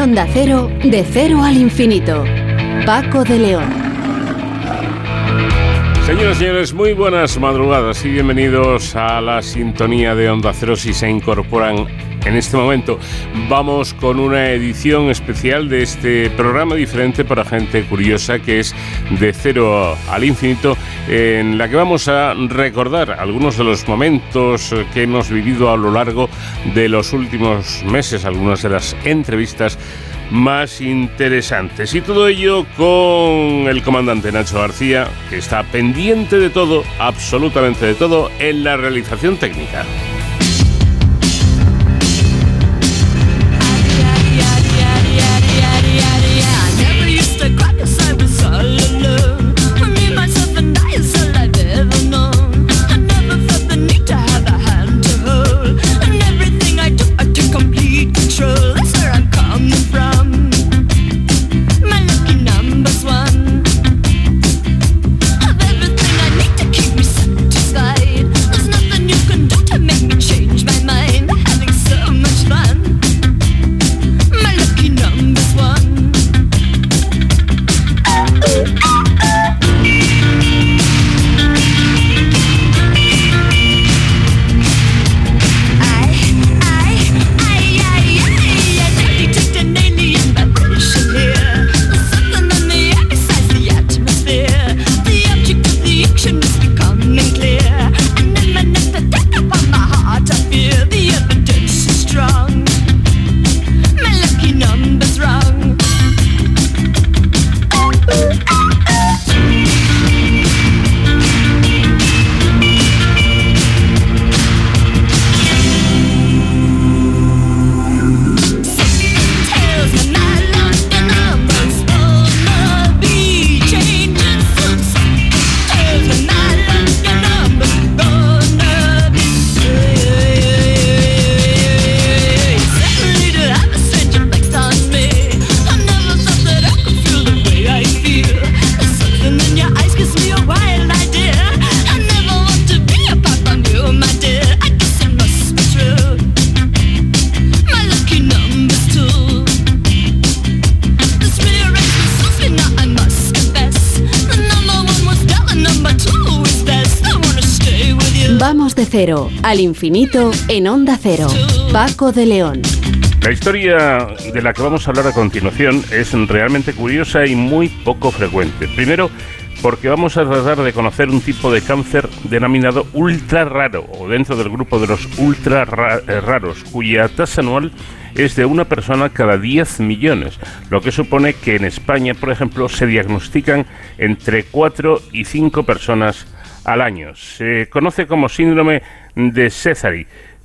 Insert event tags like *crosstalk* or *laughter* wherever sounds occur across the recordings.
Onda Cero, de cero al infinito. Paco de León. Señoras y señores, muy buenas madrugadas y bienvenidos a la sintonía de Onda Cero si se incorporan en este momento. Vamos con una edición especial de este programa diferente para gente curiosa que es de cero al infinito, en la que vamos a recordar algunos de los momentos que hemos vivido a lo largo de los últimos meses, algunas de las entrevistas más interesantes. Y todo ello con el comandante Nacho García, que está pendiente de todo, absolutamente de todo, en la realización técnica. Al infinito en Onda Cero. Paco de León. La historia de la que vamos a hablar a continuación es realmente curiosa y muy poco frecuente. Primero, porque vamos a tratar de conocer un tipo de cáncer denominado ultra raro o dentro del grupo de los ultra eh, raros, cuya tasa anual es de una persona cada 10 millones, lo que supone que en España, por ejemplo, se diagnostican entre 4 y 5 personas al año. Se conoce como síndrome de César,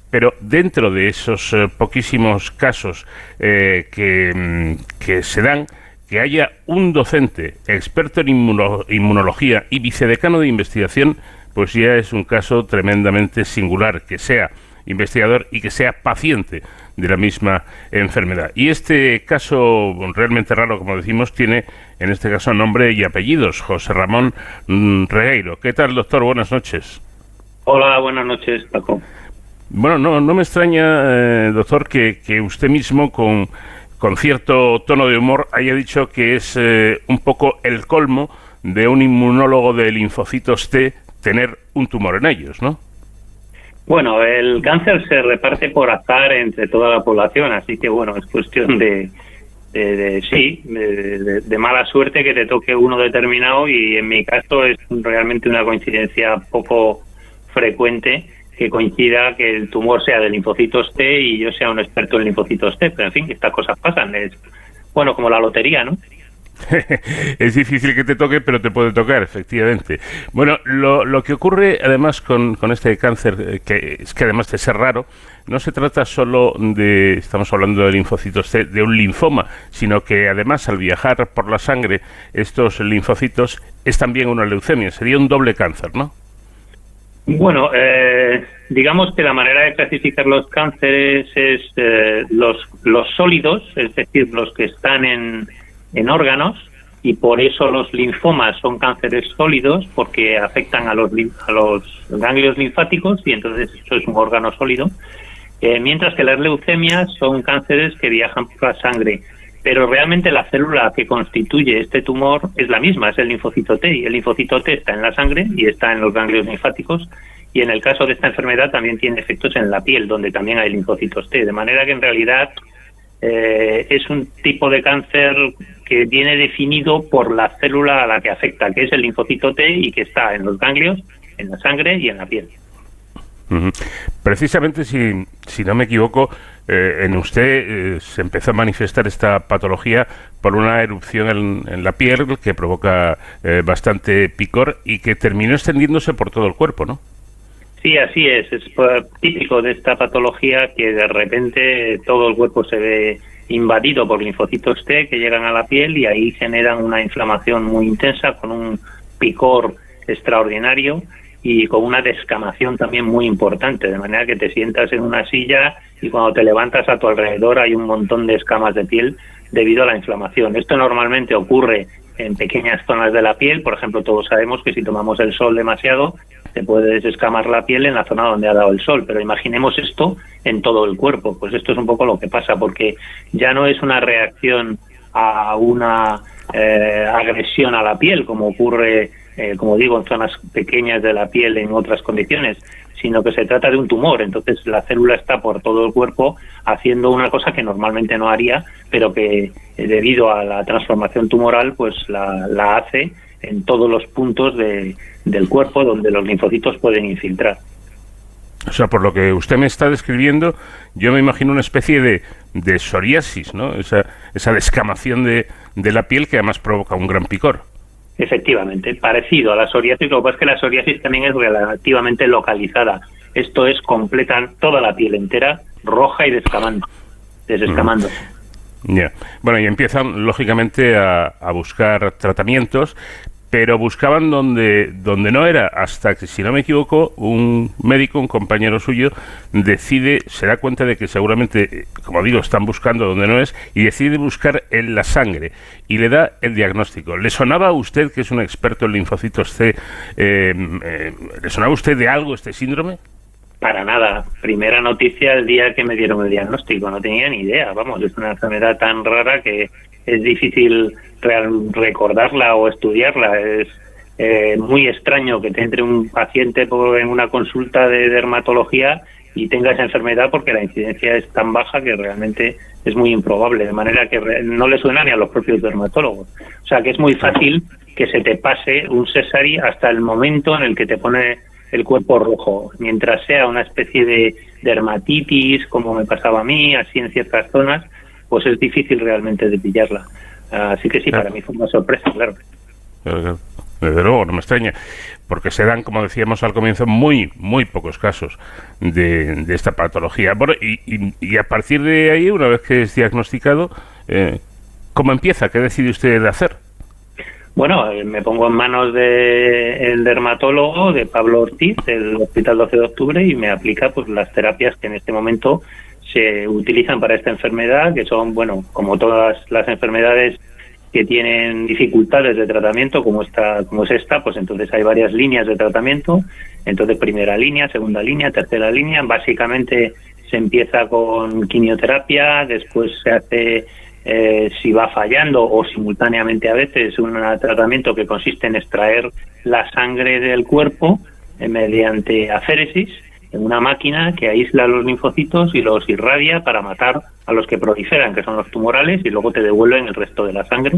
pero dentro de esos eh, poquísimos casos eh, mm, que, se dan, que haya un docente experto en inmunología y vicedecano de investigación, pues ya es un caso tremendamente singular, que sea investigador y que sea paciente de la misma enfermedad. Y este caso realmente raro, como decimos, tiene en este caso nombre y apellidos, José Ramón mm, Regueiro. ¿Qué tal, doctor? Buenas noches. Hola, buenas noches, Paco. Bueno, no, no me extraña, eh, doctor, que, usted mismo con, con cierto tono de humor haya dicho que es eh, un poco el colmo de un inmunólogo de linfocitos T tener un tumor en ellos, ¿no? Bueno, el cáncer se reparte por azar entre toda la población, así que bueno, es cuestión de, de, sí, de, mala suerte que te toque uno determinado y en mi caso es realmente una coincidencia poco frecuente que coincida que el tumor sea de linfocitos T y yo sea un experto en linfocitos T, pero en fin, estas cosas pasan, es bueno como la lotería, ¿no? *laughs* es difícil que te toque, pero te puede tocar, efectivamente. Bueno, lo, lo que ocurre además con, con, este cáncer, eh, que es que además de ser raro, no se trata solo de, estamos hablando de linfocitos C, de un linfoma, sino que además al viajar por la sangre estos linfocitos es también una leucemia, sería un doble cáncer, ¿no? Bueno, eh, digamos que la manera de clasificar los cánceres es eh, los, los sólidos, es decir, los que están en, en órganos y por eso los linfomas son cánceres sólidos porque afectan a los, a los ganglios linfáticos y entonces eso es un órgano sólido, eh, mientras que las leucemias son cánceres que viajan por la sangre pero realmente la célula que constituye este tumor es la misma, es el linfocito T. Y el linfocito T está en la sangre y está en los ganglios linfáticos. Y en el caso de esta enfermedad también tiene efectos en la piel, donde también hay linfocitos T. De manera que en realidad eh, es un tipo de cáncer que viene definido por la célula a la que afecta, que es el linfocito T y que está en los ganglios, en la sangre y en la piel. Precisamente, si, si no me equivoco, eh, en usted eh, se empezó a manifestar esta patología por una erupción en, la piel que provoca eh, bastante picor y que terminó extendiéndose por todo el cuerpo, ¿no? Sí, así es. Es típico de esta patología que de repente todo el cuerpo se ve invadido por linfocitos T que llegan a la piel y ahí generan una inflamación muy intensa con un picor extraordinario y con una descamación también muy importante, de manera que te sientas en una silla y cuando te levantas a tu alrededor hay un montón de escamas de piel debido a la inflamación. Esto normalmente ocurre en pequeñas zonas de la piel, por ejemplo, todos sabemos que si tomamos el sol demasiado, te puede desescamar la piel en la zona donde ha dado el sol, pero imaginemos esto en todo el cuerpo, pues esto es un poco lo que pasa, porque ya no es una reacción a una eh, agresión a la piel, como ocurre eh, como digo, en zonas pequeñas de la piel en otras condiciones, sino que se trata de un tumor. Entonces la célula está por todo el cuerpo haciendo una cosa que normalmente no haría, pero que eh, debido a la transformación tumoral, pues la, hace en todos los puntos de, del cuerpo donde los linfocitos pueden infiltrar. O sea, por lo que usted me está describiendo, yo me imagino una especie de, de psoriasis, ¿no? Esa, esa descamación de, de la piel que además provoca un gran picor. Efectivamente, parecido a la psoriasis, lo que pasa es que la psoriasis también es relativamente localizada. Esto es completa toda la piel entera roja y descamando, desescamando. Ya. Bueno, y empiezan lógicamente a, a, buscar tratamientos, pero buscaban donde, donde no era, hasta que, si no me equivoco, un médico, un compañero suyo, decide, se da cuenta de que seguramente, como digo, están buscando donde no es, y decide buscar en la sangre, y le da el diagnóstico. ¿Le sonaba a usted, que es un experto en linfocitos C, eh, ¿le sonaba a usted de algo este síndrome? Para nada. Primera noticia el día que me dieron el diagnóstico. No tenía ni idea. Vamos, es una enfermedad tan rara que es difícil recordarla o estudiarla. Es eh, muy extraño que te entre un paciente en una consulta de dermatología y tenga esa enfermedad porque la incidencia es tan baja que realmente es muy improbable, de manera que no le suena ni a los propios dermatólogos. O sea que es muy fácil que se te pase un cesari hasta el momento en el que te pone el cuerpo rojo, mientras sea una especie de dermatitis, como me pasaba a mí, así en ciertas zonas, pues es difícil realmente de pillarla. Así que sí, para mí fue una sorpresa, claro. Desde luego, no me extraña, porque se dan, como decíamos al comienzo, muy, muy pocos casos de, esta patología. Bueno, y, a partir de ahí, una vez que es diagnosticado, eh, ¿cómo empieza? ¿Qué decide usted de hacer? Bueno, eh, me pongo en manos del dermatólogo, de Pablo Ortiz, del Hospital 12 de Octubre, y me aplica pues las terapias que en este momento se utilizan para esta enfermedad, que son, bueno, como todas las enfermedades que tienen dificultades de tratamiento, como esta, como es esta, pues entonces hay varias líneas de tratamiento. Entonces, primera línea, segunda línea, tercera línea. Básicamente se empieza con quimioterapia, después se hace, eh, si va fallando o simultáneamente a veces, un tratamiento que consiste en extraer la sangre del cuerpo eh, mediante aféresis en una máquina que aísla los linfocitos y los irradia para matar a los que proliferan, que son los tumorales, y luego te devuelven el resto de la sangre.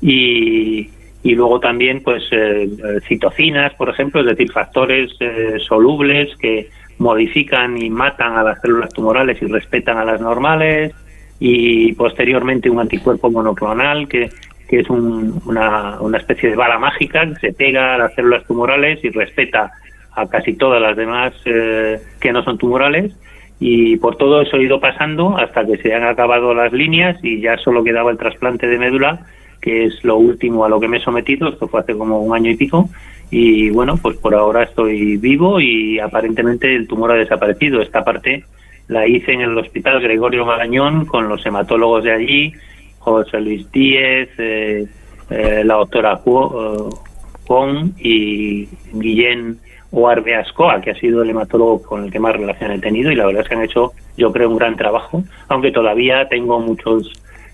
Y, y luego también, pues, eh, citocinas, por ejemplo, es decir, factores eh, solubles que modifican y matan a las células tumorales y respetan a las normales. Y posteriormente un anticuerpo monoclonal que, que es una, una especie de bala mágica que se pega a las células tumorales y respeta a casi todas las demás eh, que no son tumorales y por todo eso he ido pasando hasta que se han acabado las líneas y ya solo quedaba el trasplante de médula que es lo último a lo que me he sometido esto fue hace como un año y pico y bueno pues por ahora estoy vivo y aparentemente el tumor ha desaparecido. Esta parte la hice en el hospital Gregorio Marañón con los hematólogos de allí José Luis Díez eh, eh, la doctora Juan y Guillén o Ascoa, que ha sido el hematólogo con el que más relación he tenido y la verdad es que han hecho, yo creo, un gran trabajo, aunque todavía tengo muchos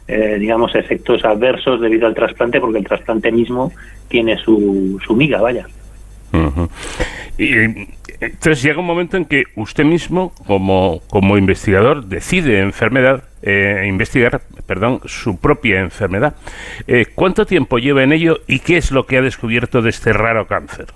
eh, digamos, efectos adversos debido al trasplante, porque el trasplante mismo tiene su, su miga, vaya. y, entonces llega un momento en que usted mismo, como, como investigador, decide enfermedad, eh, investigar, perdón, su propia enfermedad. Eh, ¿Cuánto tiempo lleva en ello y qué es lo que ha descubierto de este raro cáncer?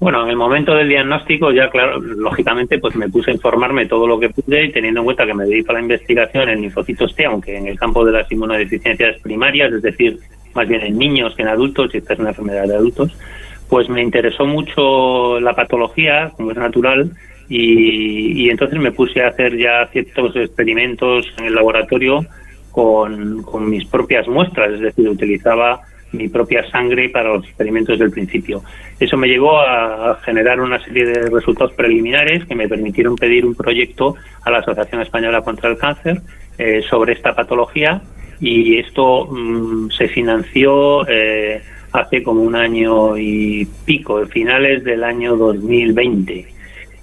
Bueno, en el momento del diagnóstico ya, claro, lógicamente, pues me puse a informarme todo lo que pude y teniendo en cuenta que me dedico a la investigación en linfocitos T, aunque en el campo de las inmunodeficiencias primarias, es decir, más bien en niños que en adultos, y esta es una enfermedad de adultos, pues me interesó mucho la patología, como es natural, y, entonces me puse a hacer ya ciertos experimentos en el laboratorio con, con mis propias muestras, es decir, utilizaba mi propia sangre para los experimentos del principio. Eso me llevó a generar una serie de resultados preliminares que me permitieron pedir un proyecto a la Asociación Española contra el Cáncer eh, sobre esta patología y esto mm, se financió eh, hace como un año y pico, finales del año 2020.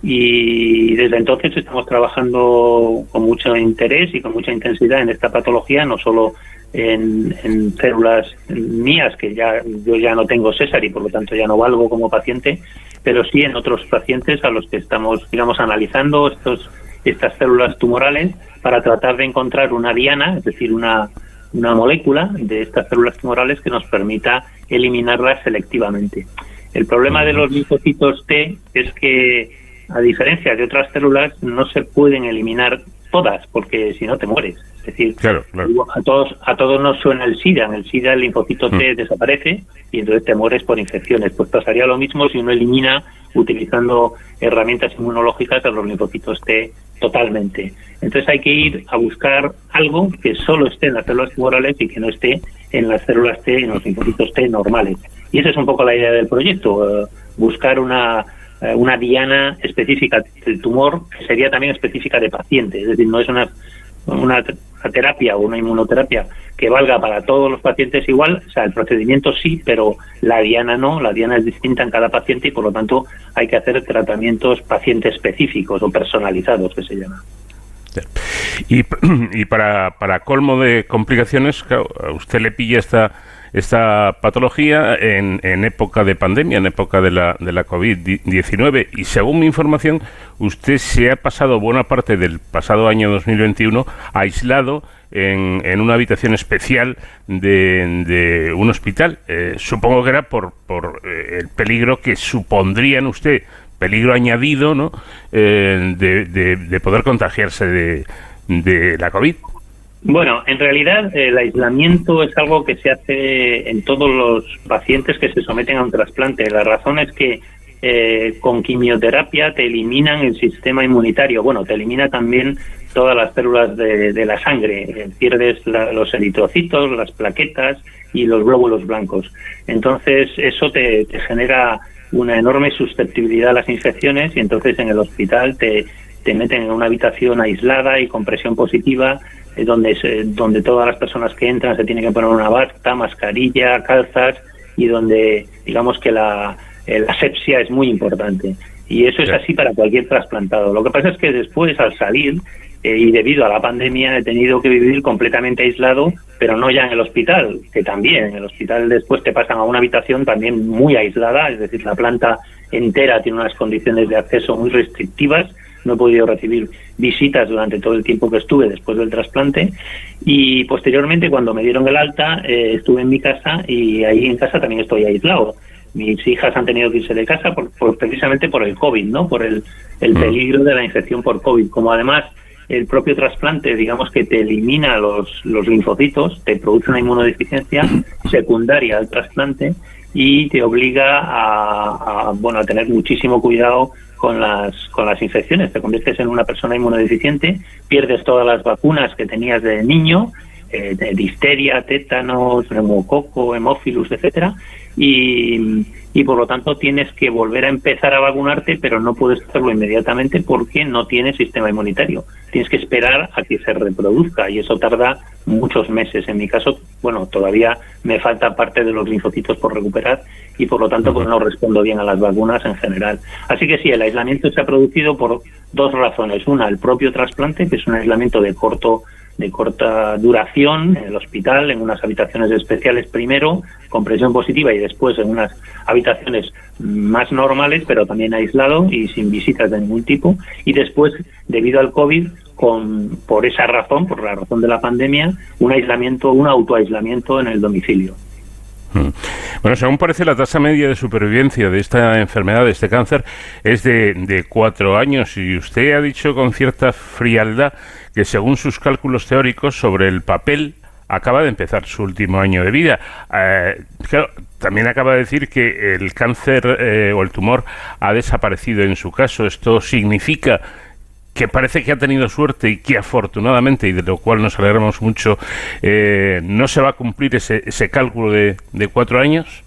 Y desde entonces estamos trabajando con mucho interés y con mucha intensidad en esta patología, no solo en, células mías, que ya yo ya no tengo César y por lo tanto ya no valgo como paciente, pero sí en otros pacientes a los que estamos, digamos, analizando estos, estas células tumorales para tratar de encontrar una diana, es decir, una, una molécula de estas células tumorales que nos permita eliminarlas selectivamente. El problema de los linfocitos T es que, a diferencia de otras células, no se pueden eliminar todas, porque si no te mueres. Es decir, a todos a todos nos suena el SIDA. En el SIDA el linfocito T mm. desaparece y entonces te mueres por infecciones. Pues pasaría lo mismo si uno elimina utilizando herramientas inmunológicas a los linfocitos T totalmente. Entonces hay que ir a buscar algo que solo esté en las células tumorales y que no esté en las células T, en los linfocitos T normales. Y esa es un poco la idea del proyecto, eh, buscar una eh, una diana específica del tumor sería también específica de paciente, es decir, no es una una, terapia o una inmunoterapia que valga para todos los pacientes igual, o sea, el procedimiento sí, pero la diana no, la diana es distinta en cada paciente y por lo tanto hay que hacer tratamientos paciente específicos o personalizados que se llama. Y, *clears throat* y para, para colmo de complicaciones, a usted le pilla esta esta patología en, en, época de pandemia, en época de la, de la COVID-19. Y según mi información, usted se ha pasado buena parte del pasado año 2021 aislado en, una habitación especial de, de un hospital. Eh, supongo que era por, por eh, el peligro que supondría en usted, peligro añadido, ¿no? Eh, de, de, de poder contagiarse de la COVID. Bueno, en realidad el aislamiento es algo que se hace en todos los pacientes que se someten a un trasplante. La razón es que eh, con quimioterapia te eliminan el sistema inmunitario. Bueno, te elimina también todas las células de, la sangre. Eh, pierdes los eritrocitos, las plaquetas y los glóbulos blancos. Entonces, eso te, te genera una enorme susceptibilidad a las infecciones y entonces en el hospital te, te meten en una habitación aislada y con presión positiva donde, donde todas las personas que entran se tienen que poner una bata, mascarilla, calzas y donde digamos que la, la asepsia es muy importante. Y eso es así para cualquier trasplantado. Lo que pasa es que después, al salir, eh, y debido a la pandemia, he tenido que vivir completamente aislado, pero no ya en el hospital, que también. En el hospital después te pasan a una habitación también muy aislada, es decir, la planta entera tiene unas condiciones de acceso muy restrictivas no he podido recibir visitas durante todo el tiempo que estuve después del trasplante y posteriormente cuando me dieron el alta eh, estuve en mi casa y ahí en casa también estoy aislado. Mis hijas han tenido que irse de casa por, precisamente por el COVID, ¿no? Por el, el mm. peligro de la infección por COVID. Como además el propio trasplante, digamos que te elimina los, los linfocitos, te produce una inmunodeficiencia secundaria al trasplante y te obliga a, a, bueno a tener muchísimo cuidado con las, con las infecciones. Te conviertes en una persona inmunodeficiente, pierdes todas las vacunas que tenías de niño, eh, de difteria, tétanos, neumococo, hemófilus, etcétera, y, y por lo tanto tienes que volver a empezar a vacunarte, pero no puedes hacerlo inmediatamente porque no tienes sistema inmunitario. Tienes que esperar a que se reproduzca y eso tarda muchos meses. En mi caso, bueno, todavía me falta parte de los linfocitos por recuperar y por lo tanto pues no respondo bien a las vacunas en general. Así que sí, el aislamiento se ha producido por dos razones. Una, el propio trasplante, que es un aislamiento de corto de corta duración en el hospital, en unas habitaciones especiales primero, con presión positiva y después en unas habitaciones más normales, pero también aislado y sin visitas de ningún tipo. Y después, debido al COVID, con, por esa razón, por la razón de la pandemia, un aislamiento, un autoaislamiento en el domicilio. Hmm. Bueno, según parece, la tasa media de supervivencia de esta enfermedad, de este cáncer, es de, cuatro años. Y usted ha dicho con cierta frialdad que, según sus cálculos teóricos sobre el papel, acaba de empezar su último año de vida. Eh, también acaba de decir que el cáncer eh, o el tumor ha desaparecido en su caso. Esto significa que parece que ha tenido suerte y que afortunadamente, y de lo cual nos alegramos mucho, eh, no se va a cumplir ese, ese cálculo de, de cuatro años?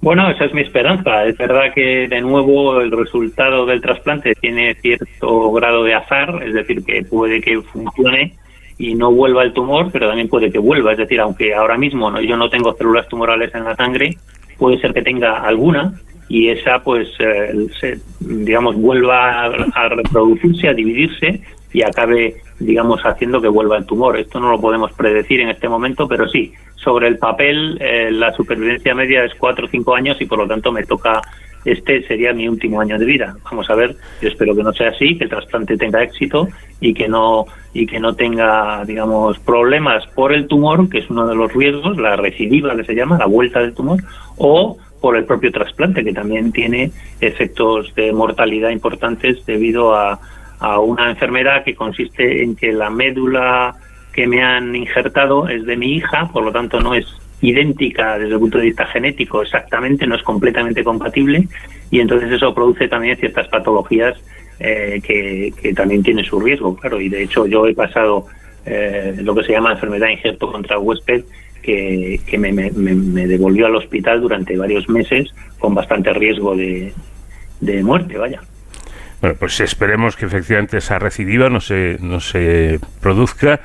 Bueno, esa es mi esperanza. Es verdad que de nuevo el resultado del trasplante tiene cierto grado de azar, es decir, que puede que funcione y no vuelva el tumor, pero también puede que vuelva. Es decir, aunque ahora mismo yo no tengo células tumorales en la sangre, puede ser que tenga alguna y esa pues eh, se, digamos vuelva a, reproducirse, a dividirse y acabe digamos haciendo que vuelva el tumor. Esto no lo podemos predecir en este momento, pero sí, sobre el papel eh, la supervivencia media es cuatro o cinco años y por lo tanto me toca este sería mi último año de vida. Vamos a ver, yo espero que no sea así, que el trasplante tenga éxito y que no y que no tenga, digamos, problemas por el tumor, que es uno de los riesgos, la recidiva que se llama, la vuelta del tumor, o por el propio trasplante, que también tiene efectos de mortalidad importantes debido a, a una enfermedad que consiste en que la médula que me han injertado es de mi hija, por lo tanto no es idéntica desde el punto de vista genético exactamente, no es completamente compatible y entonces eso produce también ciertas patologías eh, que, que, también tiene su riesgo, claro, y de hecho yo he pasado eh, lo que se llama enfermedad injerto contra huésped que, me, devolvió al hospital durante varios meses con bastante riesgo de, muerte, vaya. Bueno, pues esperemos que efectivamente esa recidiva no se, no se produzca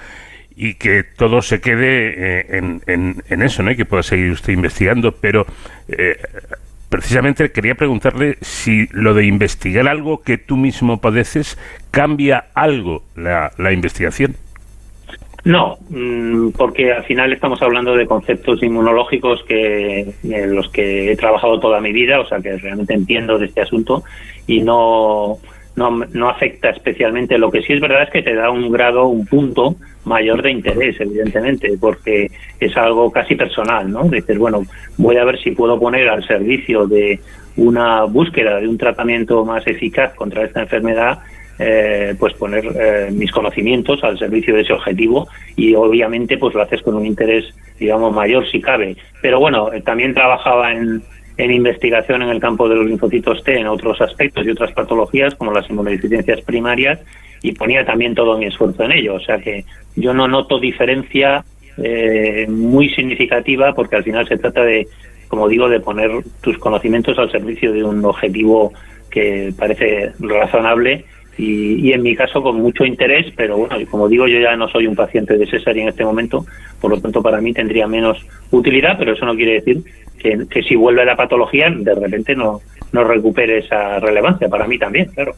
y que todo se quede eh, en, en, eso, ¿no? Y que pueda seguir usted investigando, pero eh, precisamente quería preguntarle si lo de investigar algo que tú mismo padeces cambia algo la, la investigación. No, mm, porque al final estamos hablando de conceptos inmunológicos que en los que he trabajado toda mi vida, o sea que realmente entiendo de este asunto y no, no, no afecta especialmente. Lo que sí es verdad es que te da un grado, un punto mayor de interés, evidentemente, porque es algo casi personal, ¿no? Dices, bueno, voy a ver si puedo poner al servicio de una búsqueda de un tratamiento más eficaz contra esta enfermedad eh, pues poner eh, mis conocimientos al servicio de ese objetivo y obviamente pues lo haces con un interés digamos mayor si cabe. Pero bueno eh, también trabajaba en, en investigación en el campo de los linfocitos T en otros aspectos y otras patologías como las inmunodeficiencias primarias y ponía también todo mi esfuerzo en ello. O sea que yo no noto diferencia muy significativa porque al final se trata de como digo de poner tus conocimientos al servicio de un objetivo que parece razonable y, en mi caso con mucho interés, pero bueno, como digo, yo ya no soy un paciente de cesárea en este momento, por lo tanto para mí tendría menos utilidad, pero eso no quiere decir que, que si vuelve la patología, de repente no, no recupere esa relevancia, para mí también, claro.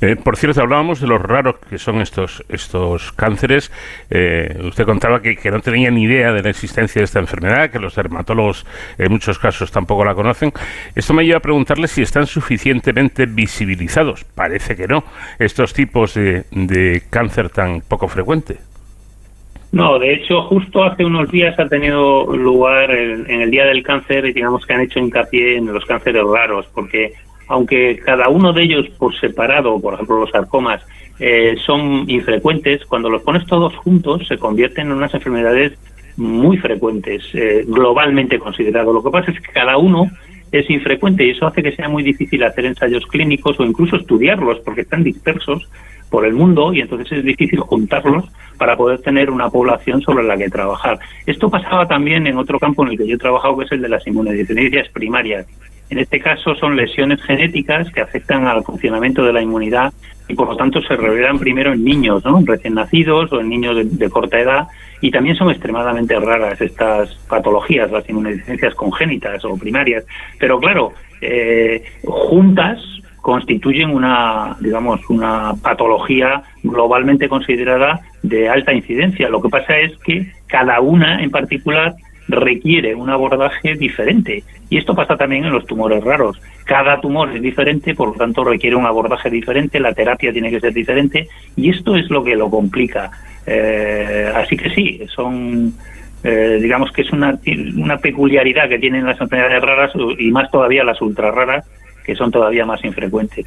Eh, por cierto, hablábamos de los raros que son estos estos cánceres. Eh, usted contaba que, no tenía ni idea de la existencia de esta enfermedad, que los dermatólogos en muchos casos tampoco la conocen. Esto me lleva a preguntarle si están suficientemente visibilizados. Parece que no, estos tipos de, de cáncer tan poco frecuente. No, de hecho, justo hace unos días ha tenido lugar en el Día del Cáncer y digamos que han hecho hincapié en los cánceres raros, porque aunque cada uno de ellos por separado, por ejemplo los sarcomas, eh, son infrecuentes, cuando los pones todos juntos se convierten en unas enfermedades muy frecuentes, eh, globalmente considerado. Lo que pasa es que cada uno es infrecuente y eso hace que sea muy difícil hacer ensayos clínicos o incluso estudiarlos porque están dispersos por el mundo y entonces es difícil juntarlos para poder tener una población sobre la que trabajar. Esto pasaba también en otro campo en el que yo he trabajado, que es el de las inmunodeficiencias primarias. En este caso son lesiones genéticas que afectan al funcionamiento de la inmunidad y por lo tanto se revelan primero en niños, ¿no? recién nacidos o en niños de, corta edad y también son extremadamente raras estas patologías, las inmunodeficiencias congénitas o primarias. Pero claro, eh, juntas constituyen una, digamos, una patología globalmente considerada de alta incidencia. Lo que pasa es que cada una en particular requiere un abordaje diferente. Y esto pasa también en los tumores raros. Cada tumor es diferente, por lo tanto requiere un abordaje diferente, la terapia tiene que ser diferente y esto es lo que lo complica. Eh, así que sí, son, eh, digamos que es una, una peculiaridad que tienen las enfermedades raras y más todavía las ultra raras, que son todavía más infrecuentes.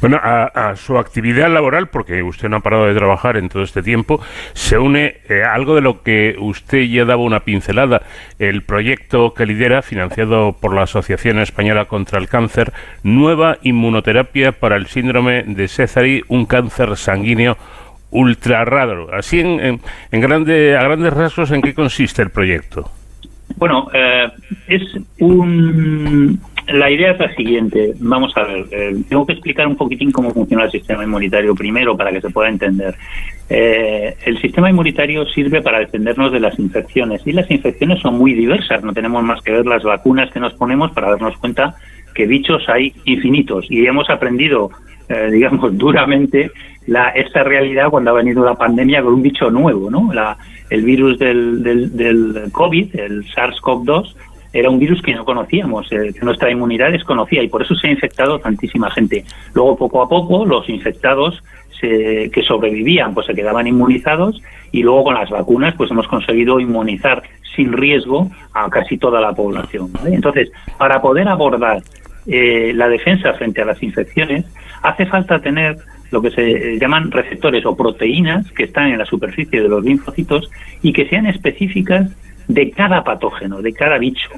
Bueno, a, su actividad laboral, porque usted no ha parado de trabajar en todo este tiempo, se une eh, algo de lo que usted ya daba una pincelada, el proyecto que lidera, financiado por la Asociación Española contra el Cáncer, Nueva Inmunoterapia para el Síndrome de César, un cáncer sanguíneo ultra raro. Así, en, en, grande, a grandes rasgos, ¿en qué consiste el proyecto? Bueno, eh, es un la idea es la siguiente. Vamos a ver, eh, tengo que explicar un poquitín cómo funciona el sistema inmunitario primero para que se pueda entender. Eh, el sistema inmunitario sirve para defendernos de las infecciones y las infecciones son muy diversas. No tenemos más que ver las vacunas que nos ponemos para darnos cuenta que bichos hay infinitos y hemos aprendido, eh, digamos, *laughs* duramente la, esta realidad cuando ha venido la pandemia con un bicho nuevo, ¿no? La, el virus del, del, del COVID, el SARS-CoV-2 era un virus que no conocíamos, eh, que nuestra inmunidad desconocía y por eso se ha infectado tantísima gente. Luego, poco a poco, los infectados que sobrevivían pues se quedaban inmunizados y luego con las vacunas pues hemos conseguido inmunizar sin riesgo a casi toda la población. Entonces, para poder abordar eh, la defensa frente a las infecciones, hace falta tener lo que se llaman receptores o proteínas que están en la superficie de los linfocitos y que sean específicas de cada patógeno, de cada bicho.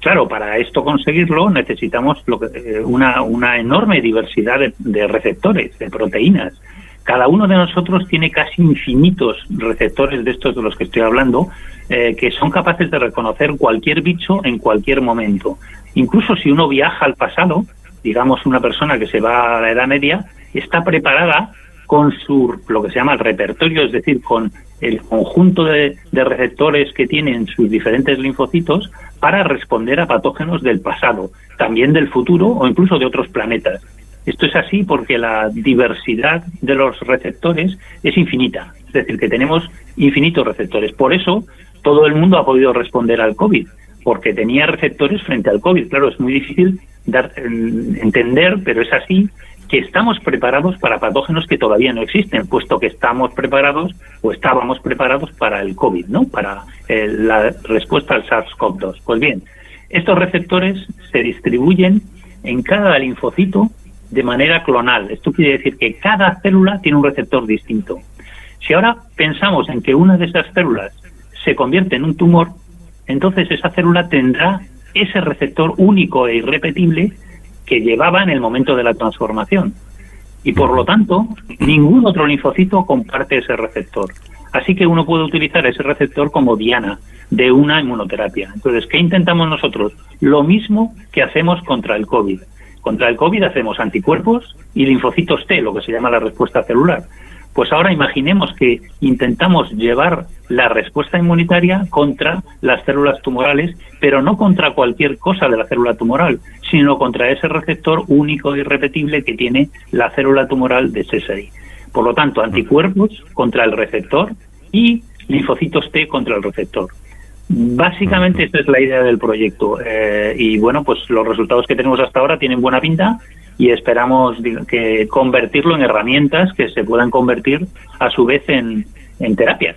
Claro, para esto conseguirlo necesitamos eh, una, una enorme diversidad de, receptores, de proteínas. Cada uno de nosotros tiene casi infinitos receptores de estos de los que estoy hablando, eh, que son capaces de reconocer cualquier bicho en cualquier momento. Incluso si uno viaja al pasado, digamos una persona que se va a la Edad Media, está preparada con su, lo que se llama el repertorio, es decir, con el conjunto de, receptores que tienen sus diferentes linfocitos para responder a patógenos del pasado, también del futuro o incluso de otros planetas. Esto es así porque la diversidad de los receptores es infinita, es decir, que tenemos infinitos receptores. Por eso todo el mundo ha podido responder al COVID, porque tenía receptores frente al COVID. Claro, es muy difícil dar, entender, pero es así que estamos preparados para patógenos que todavía no existen, puesto que estamos preparados o estábamos preparados para el COVID, ¿no? Para eh, la respuesta al SARS-CoV-2. Pues bien, estos receptores se distribuyen en cada linfocito de manera clonal. Esto quiere decir que cada célula tiene un receptor distinto. Si ahora pensamos en que una de esas células se convierte en un tumor, entonces esa célula tendrá ese receptor único e irrepetible que llevaba en el momento de la transformación. Y por lo tanto, ningún otro linfocito comparte ese receptor. Así que uno puede utilizar ese receptor como diana de una inmunoterapia. Entonces, ¿qué intentamos nosotros? Lo mismo que hacemos contra el COVID. Contra el COVID hacemos anticuerpos y linfocitos T, lo que se llama la respuesta celular. Pues ahora imaginemos que intentamos llevar la respuesta inmunitaria contra las células tumorales, pero no contra cualquier cosa de la célula tumoral, sino contra ese receptor único y repetible que tiene la célula tumoral de Sézary. Por lo tanto, anticuerpos contra el receptor y linfocitos T contra el receptor. Básicamente esta es la idea del proyecto eh, y bueno, pues los resultados que tenemos hasta ahora tienen buena pinta y esperamos que convertirlo en herramientas que se puedan convertir a su vez en, terapias.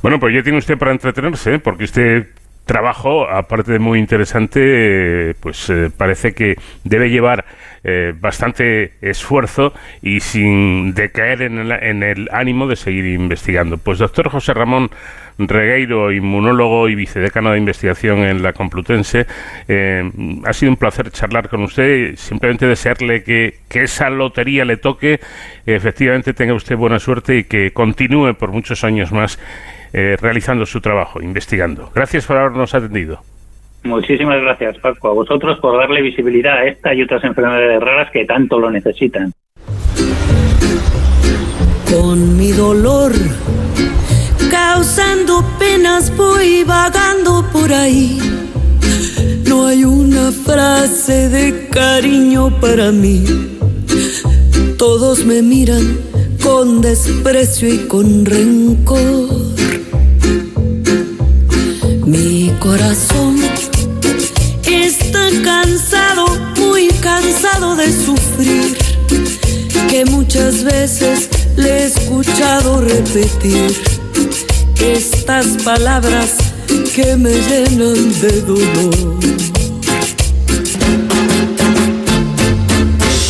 Bueno, pues ya tiene usted para entretenerse, porque este trabajo, aparte de muy interesante, pues eh, parece que debe llevar eh, bastante esfuerzo y sin decaer en el, ánimo de seguir investigando. Pues doctor José Ramón Regueiro, inmunólogo y vicedecano de investigación en la Complutense. Eh, ha sido un placer charlar con usted. Simplemente desearle que, esa lotería le toque, efectivamente tenga usted buena suerte y que continúe por muchos años más eh, realizando su trabajo, investigando. Gracias por habernos atendido. Muchísimas gracias, Paco, a vosotros por darle visibilidad a esta y otras enfermedades raras que tanto lo necesitan. Con mi dolor causando penas voy vagando por ahí. No hay una frase de cariño para mí. Todos me miran con desprecio y con rencor. Corazón está cansado, muy cansado de sufrir, que muchas veces le he escuchado repetir estas palabras que me llenan de dolor.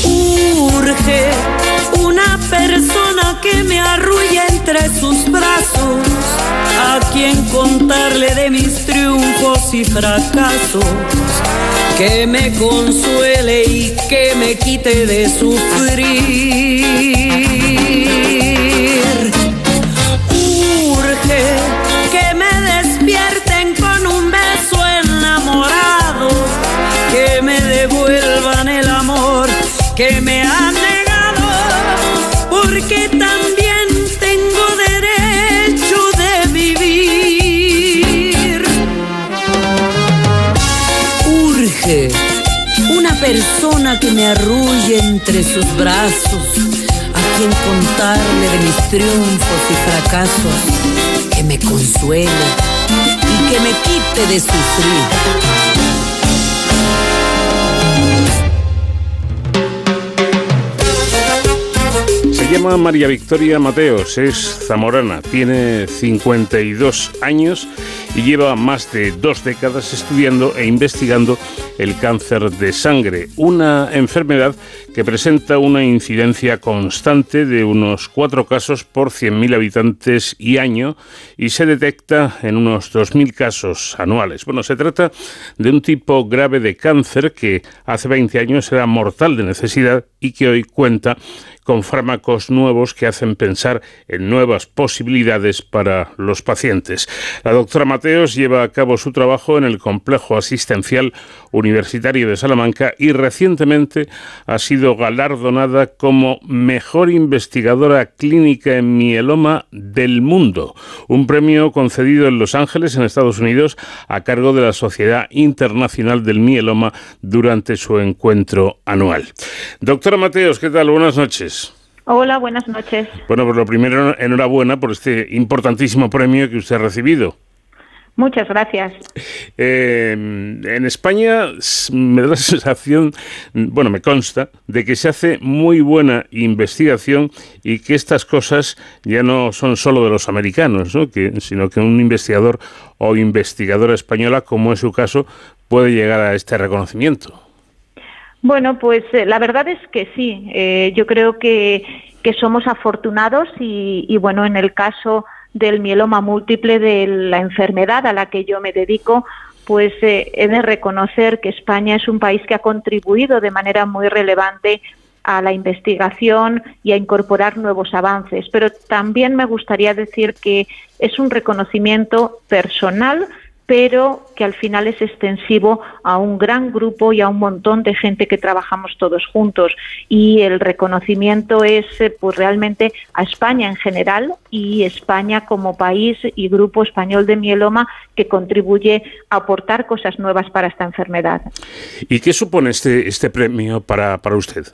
Urge persona que me arrulle entre sus brazos, a quien contarle de mis triunfos y fracasos, que me consuele y que me quite de sufrir. Que me despierten con un beso enamorado, que me devuelvan el amor que me Una persona que me arrulle entre sus brazos, a quien contarle de mis triunfos y fracasos me consuele y que me quite de sufrir. Se llama María Victoria Mateos, es zamorana, tiene 52 años y lleva más de dos décadas estudiando e investigando el cáncer de sangre, una enfermedad que presenta una incidencia constante de unos cuatro casos por 100.000 habitantes y año y se detecta en unos 2.000 casos anuales. Bueno, se trata de un tipo grave de cáncer que hace 20 años era mortal de necesidad y que hoy cuenta con fármacos nuevos que hacen pensar en nuevas posibilidades para los pacientes. La doctora Mateos lleva a cabo su trabajo en el Complejo Asistencial Universitario de Salamanca y recientemente ha sido galardonada como mejor investigadora clínica en mieloma del mundo, un premio concedido en Los Ángeles, en Estados Unidos, a cargo de la Sociedad Internacional del Mieloma durante su encuentro anual. Doctora Mateos, ¿qué tal? Buenas noches. Hola, buenas noches. Bueno, pues lo primero, enhorabuena por este importantísimo premio que usted ha recibido. Muchas gracias. Eh, en España me da la *laughs* sensación, bueno, me consta, de que se hace muy buena investigación y que estas cosas ya no son solo de los americanos, ¿no? que, sino que un investigador o investigadora española, como es su caso, puede llegar a este reconocimiento. Bueno, pues eh, la verdad es que sí. Eh, yo creo que, somos afortunados y, bueno, en el caso del mieloma múltiple, de la enfermedad a la que yo me dedico, pues eh, he de reconocer que España es un país que ha contribuido de manera muy relevante a la investigación y a incorporar nuevos avances. Pero también me gustaría decir que es un reconocimiento personal pero que al final es extensivo a un gran grupo y a un montón de gente que trabajamos todos juntos y el reconocimiento es eh, pues realmente a España en general y España como país y grupo español de mieloma que contribuye a aportar cosas nuevas para esta enfermedad. ¿Y qué supone este, este premio para, para usted?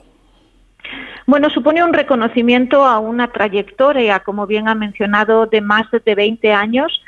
Bueno, supone un reconocimiento a una trayectoria, como bien ha mencionado, de más de 20 años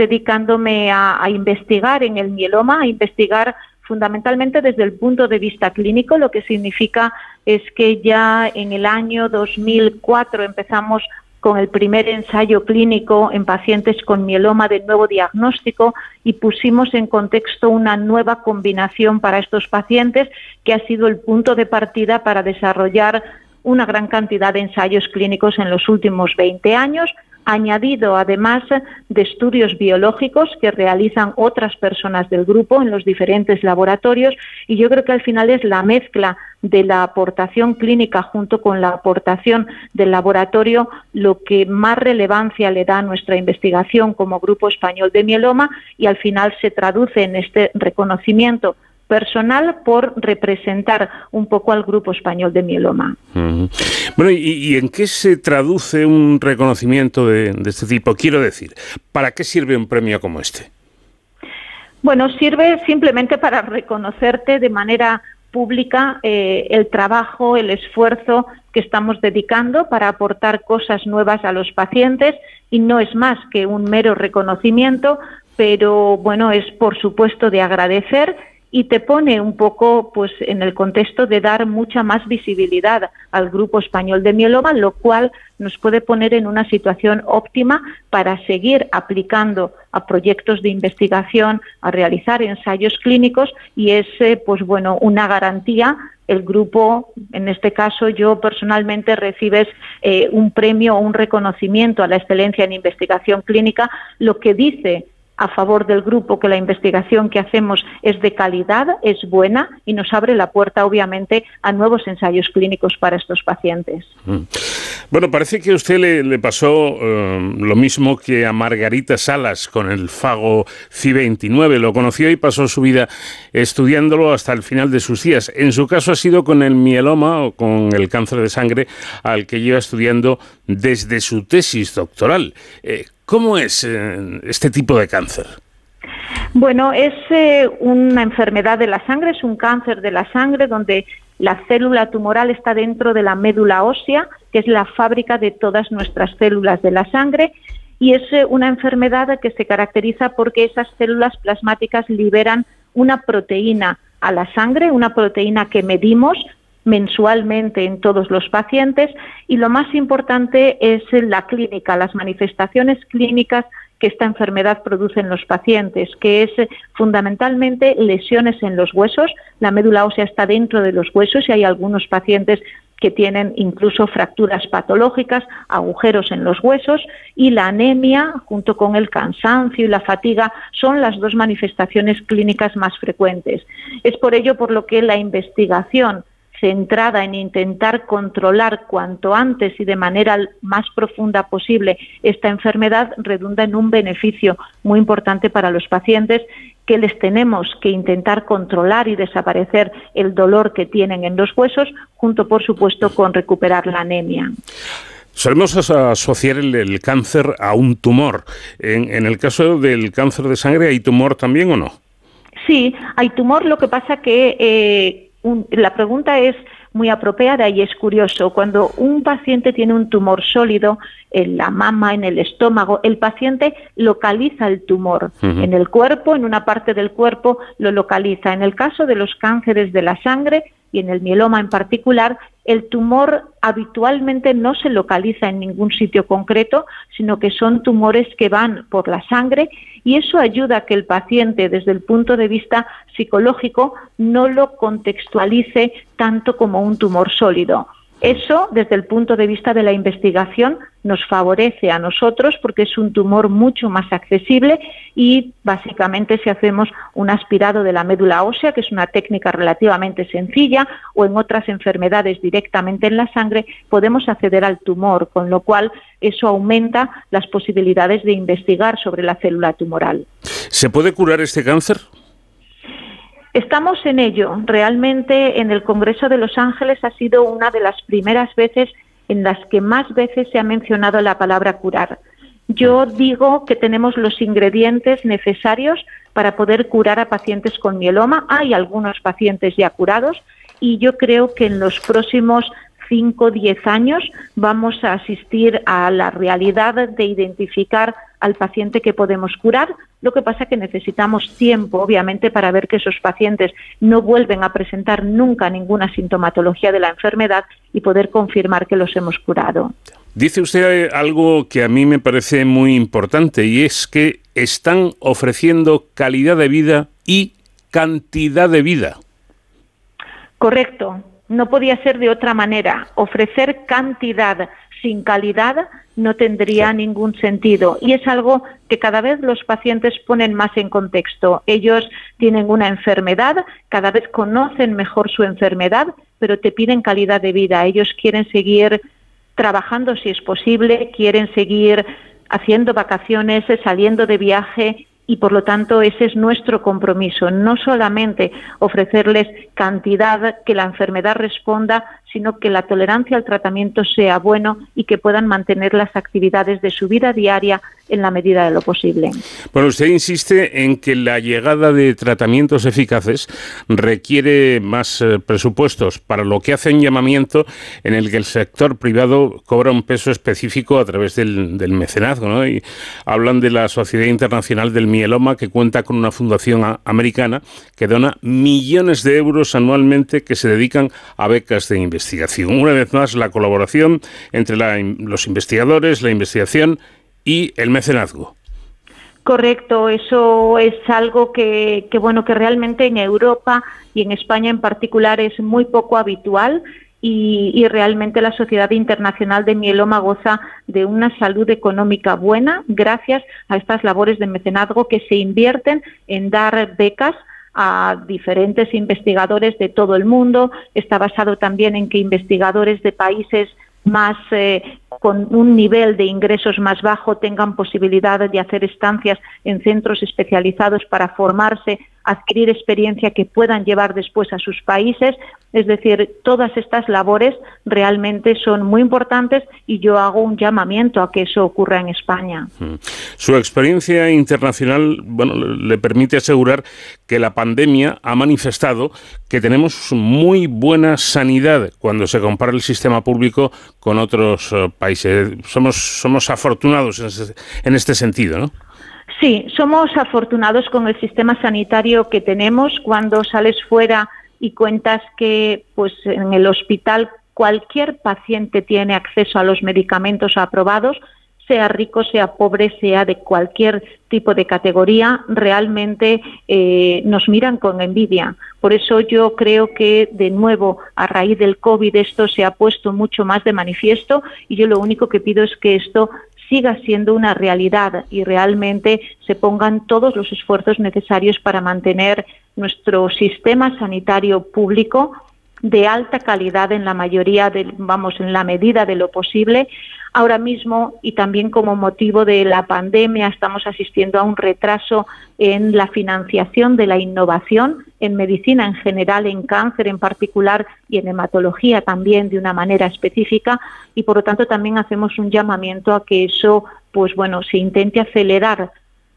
dedicándome a, investigar en el mieloma, a investigar fundamentalmente desde el punto de vista clínico, lo que significa es que ya en el año 2004 empezamos con el primer ensayo clínico en pacientes con mieloma de nuevo diagnóstico y pusimos en contexto una nueva combinación para estos pacientes que ha sido el punto de partida para desarrollar una gran cantidad de ensayos clínicos en los últimos 20 años añadido además de estudios biológicos que realizan otras personas del grupo en los diferentes laboratorios. Y yo creo que al final es la mezcla de la aportación clínica junto con la aportación del laboratorio lo que más relevancia le da a nuestra investigación como Grupo Español de Mieloma y al final se traduce en este reconocimiento personal por representar un poco al grupo español de mieloma. Bueno, ¿y, en qué se traduce un reconocimiento de, este tipo? Quiero decir, ¿para qué sirve un premio como este? Bueno, sirve simplemente para reconocerte de manera pública eh, el trabajo, el esfuerzo que estamos dedicando para aportar cosas nuevas a los pacientes y no es más que un mero reconocimiento, pero bueno, es por supuesto de agradecer y te pone un poco pues en el contexto de dar mucha más visibilidad al grupo español de mieloma, lo cual nos puede poner en una situación óptima para seguir aplicando a proyectos de investigación, a realizar ensayos clínicos y es pues bueno, una garantía. El grupo, en este caso yo personalmente recibes eh, un premio o un reconocimiento a la excelencia en investigación clínica, lo que dice a favor del grupo que la investigación que hacemos es de calidad, es buena y nos abre la puerta, obviamente, a nuevos ensayos clínicos para estos pacientes. Mm. Bueno, parece que a usted le, pasó eh, lo mismo que a Margarita Salas con el fago CI29. Lo conoció y pasó su vida estudiándolo hasta el final de sus días. En su caso ha sido con el mieloma o con el cáncer de sangre al que lleva estudiando desde su tesis doctoral. Eh, ¿Cómo es eh, este tipo de cáncer? Bueno, es eh, una enfermedad de la sangre, es un cáncer de la sangre donde la célula tumoral está dentro de la médula ósea, que es la fábrica de todas nuestras células de la sangre, y es eh, una enfermedad que se caracteriza porque esas células plasmáticas liberan una proteína a la sangre, una proteína que medimos, mensualmente en todos los pacientes y lo más importante es la clínica, las manifestaciones clínicas que esta enfermedad produce en los pacientes, que es fundamentalmente lesiones en los huesos. La médula ósea está dentro de los huesos y hay algunos pacientes que tienen incluso fracturas patológicas, agujeros en los huesos y la anemia junto con el cansancio y la fatiga son las dos manifestaciones clínicas más frecuentes. Es por ello por lo que la investigación centrada en intentar controlar cuanto antes y de manera más profunda posible esta enfermedad redunda en un beneficio muy importante para los pacientes que les tenemos que intentar controlar y desaparecer el dolor que tienen en los huesos, junto por supuesto con recuperar la anemia. Solemos asociar el, cáncer a un tumor. En, el caso del cáncer de sangre, ¿hay tumor también o no? Sí, hay tumor, lo que pasa que eh, la pregunta es muy apropiada y es curioso. Cuando un paciente tiene un tumor sólido en la mama, en el estómago, el paciente localiza el tumor en el cuerpo, en una parte del cuerpo lo localiza. En el caso de los cánceres de la sangre y en el mieloma en particular, el tumor habitualmente no se localiza en ningún sitio concreto, sino que son tumores que van por la sangre y eso ayuda a que el paciente desde el punto de vista psicológico no lo contextualice tanto como un tumor sólido. Eso, desde el punto de vista de la investigación, nos favorece a nosotros porque es un tumor mucho más accesible y básicamente si hacemos un aspirado de la médula ósea, que es una técnica relativamente sencilla, o en otras enfermedades directamente en la sangre, podemos acceder al tumor, con lo cual eso aumenta las posibilidades de investigar sobre la célula tumoral. ¿Se puede curar este cáncer? Estamos en ello. Realmente en el Congreso de Los Ángeles ha sido una de las primeras veces en las que más veces se ha mencionado la palabra curar. Yo digo que tenemos los ingredientes necesarios para poder curar a pacientes con mieloma. Hay algunos pacientes ya curados y yo creo que en los próximos 5 o 10 años vamos a asistir a la realidad de identificar al paciente que podemos curar. Lo que pasa es que necesitamos tiempo, obviamente, para ver que esos pacientes no vuelven a presentar nunca ninguna sintomatología de la enfermedad y poder confirmar que los hemos curado. Dice usted algo que a mí me parece muy importante y es que están ofreciendo calidad de vida y cantidad de vida. Correcto no podía ser de otra manera. Ofrecer cantidad sin calidad no tendría ningún sentido y es algo que cada vez los pacientes ponen más en contexto. Ellos tienen una enfermedad, cada vez conocen mejor su enfermedad, pero te piden calidad de vida. Ellos quieren seguir trabajando si es posible, quieren seguir haciendo vacaciones, saliendo de viaje y por lo tanto ese es nuestro compromiso, no solamente ofrecerles cantidad que la enfermedad responda, sino que la tolerancia al tratamiento sea bueno y que puedan mantener las actividades de su vida diaria en la medida de lo posible. Bueno, usted insiste en que la llegada de tratamientos eficaces requiere más eh, presupuestos, para lo que hace un llamamiento en el que el sector privado cobra un peso específico a través del, mecenazgo. ¿no? Y hablan de la Sociedad Internacional del Mieloma, que cuenta con una fundación americana que dona millones de euros anualmente que se dedican a becas de investigación. Una vez más, la colaboración entre los investigadores, la investigación y el mecenazgo. Correcto, eso es algo que, bueno que realmente en Europa y en España en particular es muy poco habitual y, y, realmente la Sociedad Internacional de Mieloma goza de una salud económica buena gracias a estas labores de mecenazgo que se invierten en dar becas a diferentes investigadores de todo el mundo. Está basado también en que investigadores de países más eh, con un nivel de ingresos más bajo tengan posibilidad de hacer estancias en centros especializados para formarse, adquirir experiencia que puedan llevar después a sus países. Es decir, todas estas labores realmente son muy importantes y yo hago un llamamiento a que eso ocurra en España. Mm. Su experiencia internacional bueno, le permite asegurar que la pandemia ha manifestado que tenemos muy buena sanidad cuando se compara el sistema público con otros eh, países somos, somos afortunados en, este sentido, ¿no? Sí, somos afortunados con el sistema sanitario que tenemos. Cuando sales fuera y cuentas que pues en el hospital cualquier paciente tiene acceso a los medicamentos aprobados, sea rico, sea pobre, sea de cualquier tipo de categoría, realmente eh, nos miran con envidia. Por eso yo creo que, de nuevo, a raíz del COVID esto se ha puesto mucho más de manifiesto y yo lo único que pido es que esto siga siendo una realidad y realmente se pongan todos los esfuerzos necesarios para mantener nuestro sistema sanitario público de alta calidad en la mayoría, de, vamos, en la medida de lo posible. Ahora mismo, y también como motivo de la pandemia, estamos asistiendo a un retraso en la financiación de la innovación en medicina en general, en cáncer en particular y en hematología también de una manera específica y por lo tanto también hacemos un llamamiento a que eso pues bueno se intente acelerar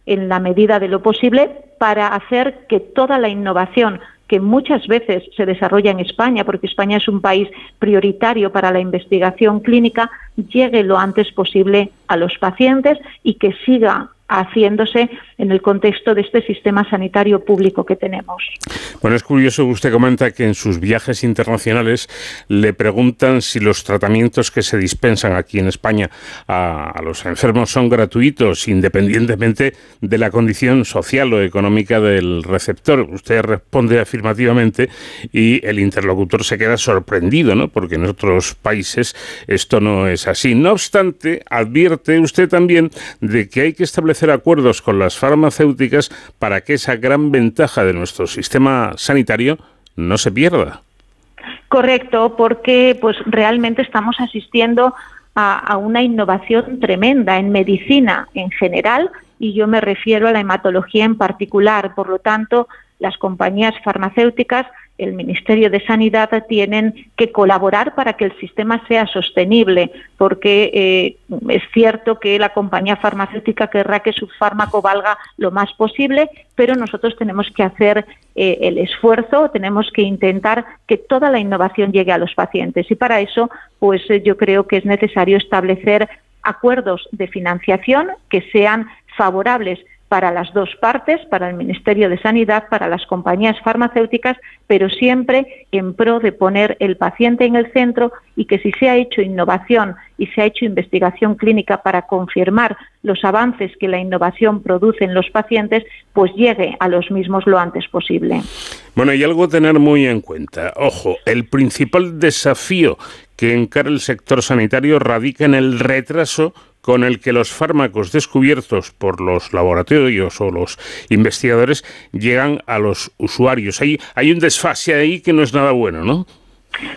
en la medida de lo posible para hacer que toda la innovación que muchas veces se desarrolla en España, porque España es un país prioritario para la investigación clínica, llegue lo antes posible a los pacientes y que siga haciéndose en el contexto de este sistema sanitario público que tenemos. Bueno, es curioso, usted comenta que en sus viajes internacionales le preguntan si los tratamientos que se dispensan aquí en España a, los enfermos son gratuitos independientemente de la condición social o económica del receptor. Usted responde afirmativamente y el interlocutor se queda sorprendido, ¿no? Porque en otros países esto no es así. No obstante, advierte usted también de que hay que establecer acuerdos con las farmacéuticas para que esa gran ventaja de nuestro sistema sanitario no se pierda. Correcto, porque pues realmente estamos asistiendo a, una innovación tremenda en medicina en general y yo me refiero a la hematología en particular. Por lo tanto, las compañías farmacéuticas el Ministerio de Sanidad tienen que colaborar para que el sistema sea sostenible, porque eh, es cierto que la compañía farmacéutica querrá que su fármaco valga lo más posible, pero nosotros tenemos que hacer eh, el esfuerzo, tenemos que intentar que toda la innovación llegue a los pacientes. Y para eso, pues eh, yo creo que es necesario establecer acuerdos de financiación que sean favorables para las dos partes, para el Ministerio de Sanidad, para las compañías farmacéuticas, pero siempre en pro de poner el paciente en el centro y que si se ha hecho innovación y se ha hecho investigación clínica para confirmar los avances que la innovación produce en los pacientes, pues llegue a los mismos lo antes posible. Bueno, y algo a tener muy en cuenta. Ojo, el principal desafío que encara el sector sanitario radica en el retraso con el que los fármacos descubiertos por los laboratorios o los investigadores llegan a los usuarios. Hay, hay un desfase ahí que no es nada bueno, ¿no?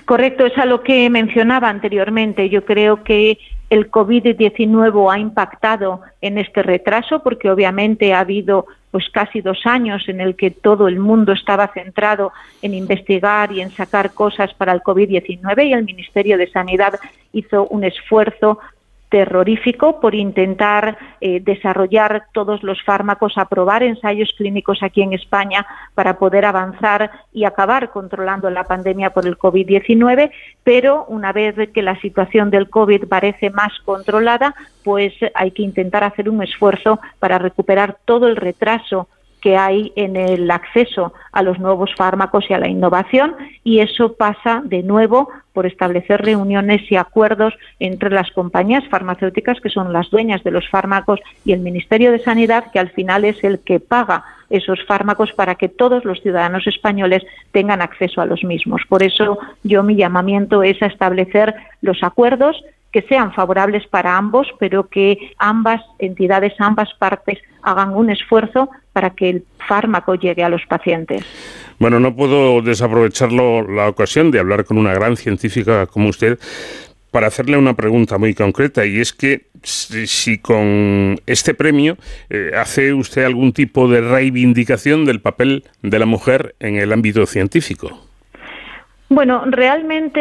Correcto, es a lo que mencionaba anteriormente. Yo creo que el COVID-19 ha impactado en este retraso porque obviamente ha habido pues casi dos años en el que todo el mundo estaba centrado en investigar y en sacar cosas para el COVID-19 y el Ministerio de Sanidad hizo un esfuerzo terrorífico por intentar eh, desarrollar todos los fármacos, aprobar ensayos clínicos aquí en España para poder avanzar y acabar controlando la pandemia por el COVID-19, pero una vez que la situación del COVID parece más controlada, pues hay que intentar hacer un esfuerzo para recuperar todo el retraso que hay en el acceso a los nuevos fármacos y a la innovación y eso pasa de nuevo por establecer reuniones y acuerdos entre las compañías farmacéuticas que son las dueñas de los fármacos y el Ministerio de Sanidad que al final es el que paga esos fármacos para que todos los ciudadanos españoles tengan acceso a los mismos. Por eso yo mi llamamiento es a establecer los acuerdos que sean favorables para ambos, pero que ambas entidades, ambas partes hagan un esfuerzo para que el fármaco llegue a los pacientes. Bueno, no puedo desaprovecharlo la ocasión de hablar con una gran científica como usted para hacerle una pregunta muy concreta y es que si, con este premio eh, hace usted algún tipo de reivindicación del papel de la mujer en el ámbito científico. Bueno, realmente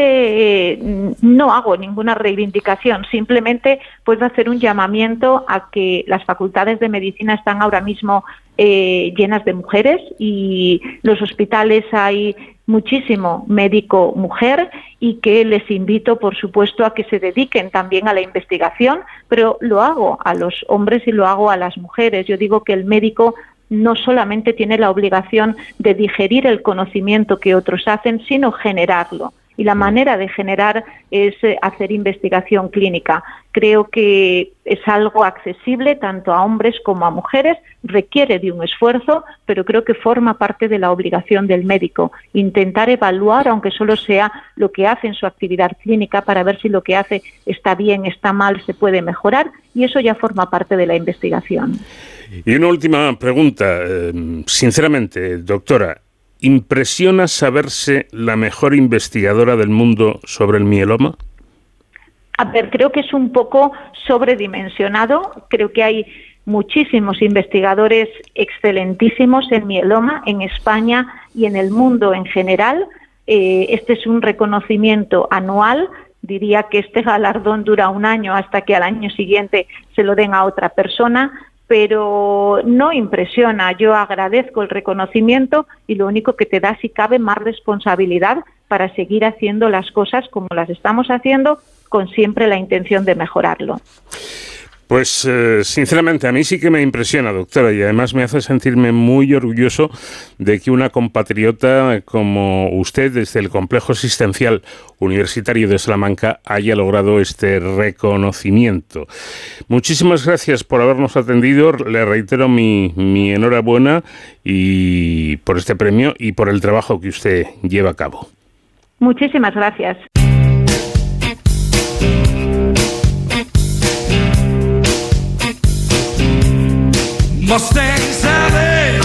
eh, no hago ninguna reivindicación, simplemente puedo hacer un llamamiento a que las facultades de medicina están ahora mismo eh, llenas de mujeres y los hospitales hay muchísimo médico mujer y que les invito, por supuesto, a que se dediquen también a la investigación, pero lo hago a los hombres y lo hago a las mujeres. Yo digo que el médico no solamente tiene la obligación de digerir el conocimiento que otros hacen, sino generarlo. Y la manera de generar es eh, hacer investigación clínica. Creo que es algo accesible tanto a hombres como a mujeres, requiere de un esfuerzo, pero creo que forma parte de la obligación del médico. Intentar evaluar, aunque solo sea lo que hace en su actividad clínica, para ver si lo que hace está bien, está mal, se puede mejorar, y eso ya forma parte de la investigación. Y una última pregunta, eh, sinceramente, doctora, ¿impresiona saberse la mejor investigadora del mundo sobre el mieloma? A ver, creo que es un poco sobredimensionado. Creo que hay muchísimos investigadores excelentísimos en mieloma en España y en el mundo en general. Eh, este es un reconocimiento anual. Diría que este galardón dura un año hasta que al año siguiente se lo den a otra persona pero no impresiona. Yo agradezco el reconocimiento y lo único que te da, si cabe, más responsabilidad para seguir haciendo las cosas como las estamos haciendo, con siempre la intención de mejorarlo. Pues eh, sinceramente a mí sí que me impresiona, doctora, y además me hace sentirme muy orgulloso de que una compatriota como usted desde el Complejo Asistencial Universitario de Salamanca haya logrado este reconocimiento. Muchísimas gracias por habernos atendido, le reitero mi, mi enhorabuena y por este premio y por el trabajo que usted lleva a cabo. Muchísimas gracias. Mustang Sally.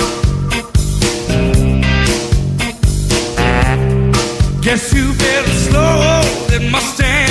Guess you better slow that Mustang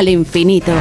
al infinito.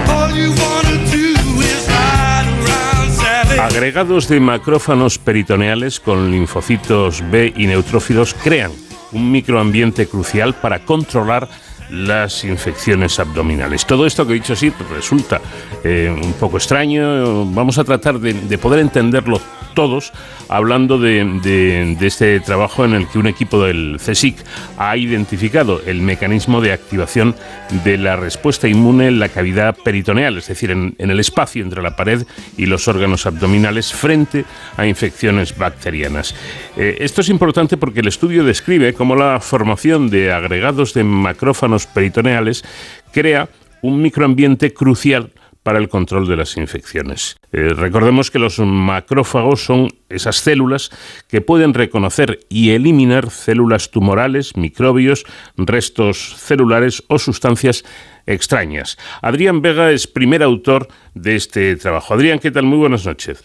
Agregados de macrófanos peritoneales con linfocitos B y neutrófilos crean un microambiente crucial para controlar las infecciones abdominales. Todo esto que he dicho así resulta eh, un poco extraño. Vamos a tratar de, poder entenderlo todos hablando de, este trabajo en el que un equipo del CSIC ha identificado el mecanismo de activación de la respuesta inmune en la cavidad peritoneal, es decir, en, el espacio entre la pared y los órganos abdominales frente a infecciones bacterianas. Eh, esto es importante porque el estudio describe cómo la formación de agregados de macrófanos peritoneales, crea un microambiente crucial para el control de las infecciones. Eh, recordemos que los macrófagos son esas células que pueden reconocer y eliminar células tumorales, microbios, restos celulares o sustancias extrañas. Adrián Vega es primer autor de este trabajo. Adrián, ¿qué tal? Muy buenas noches.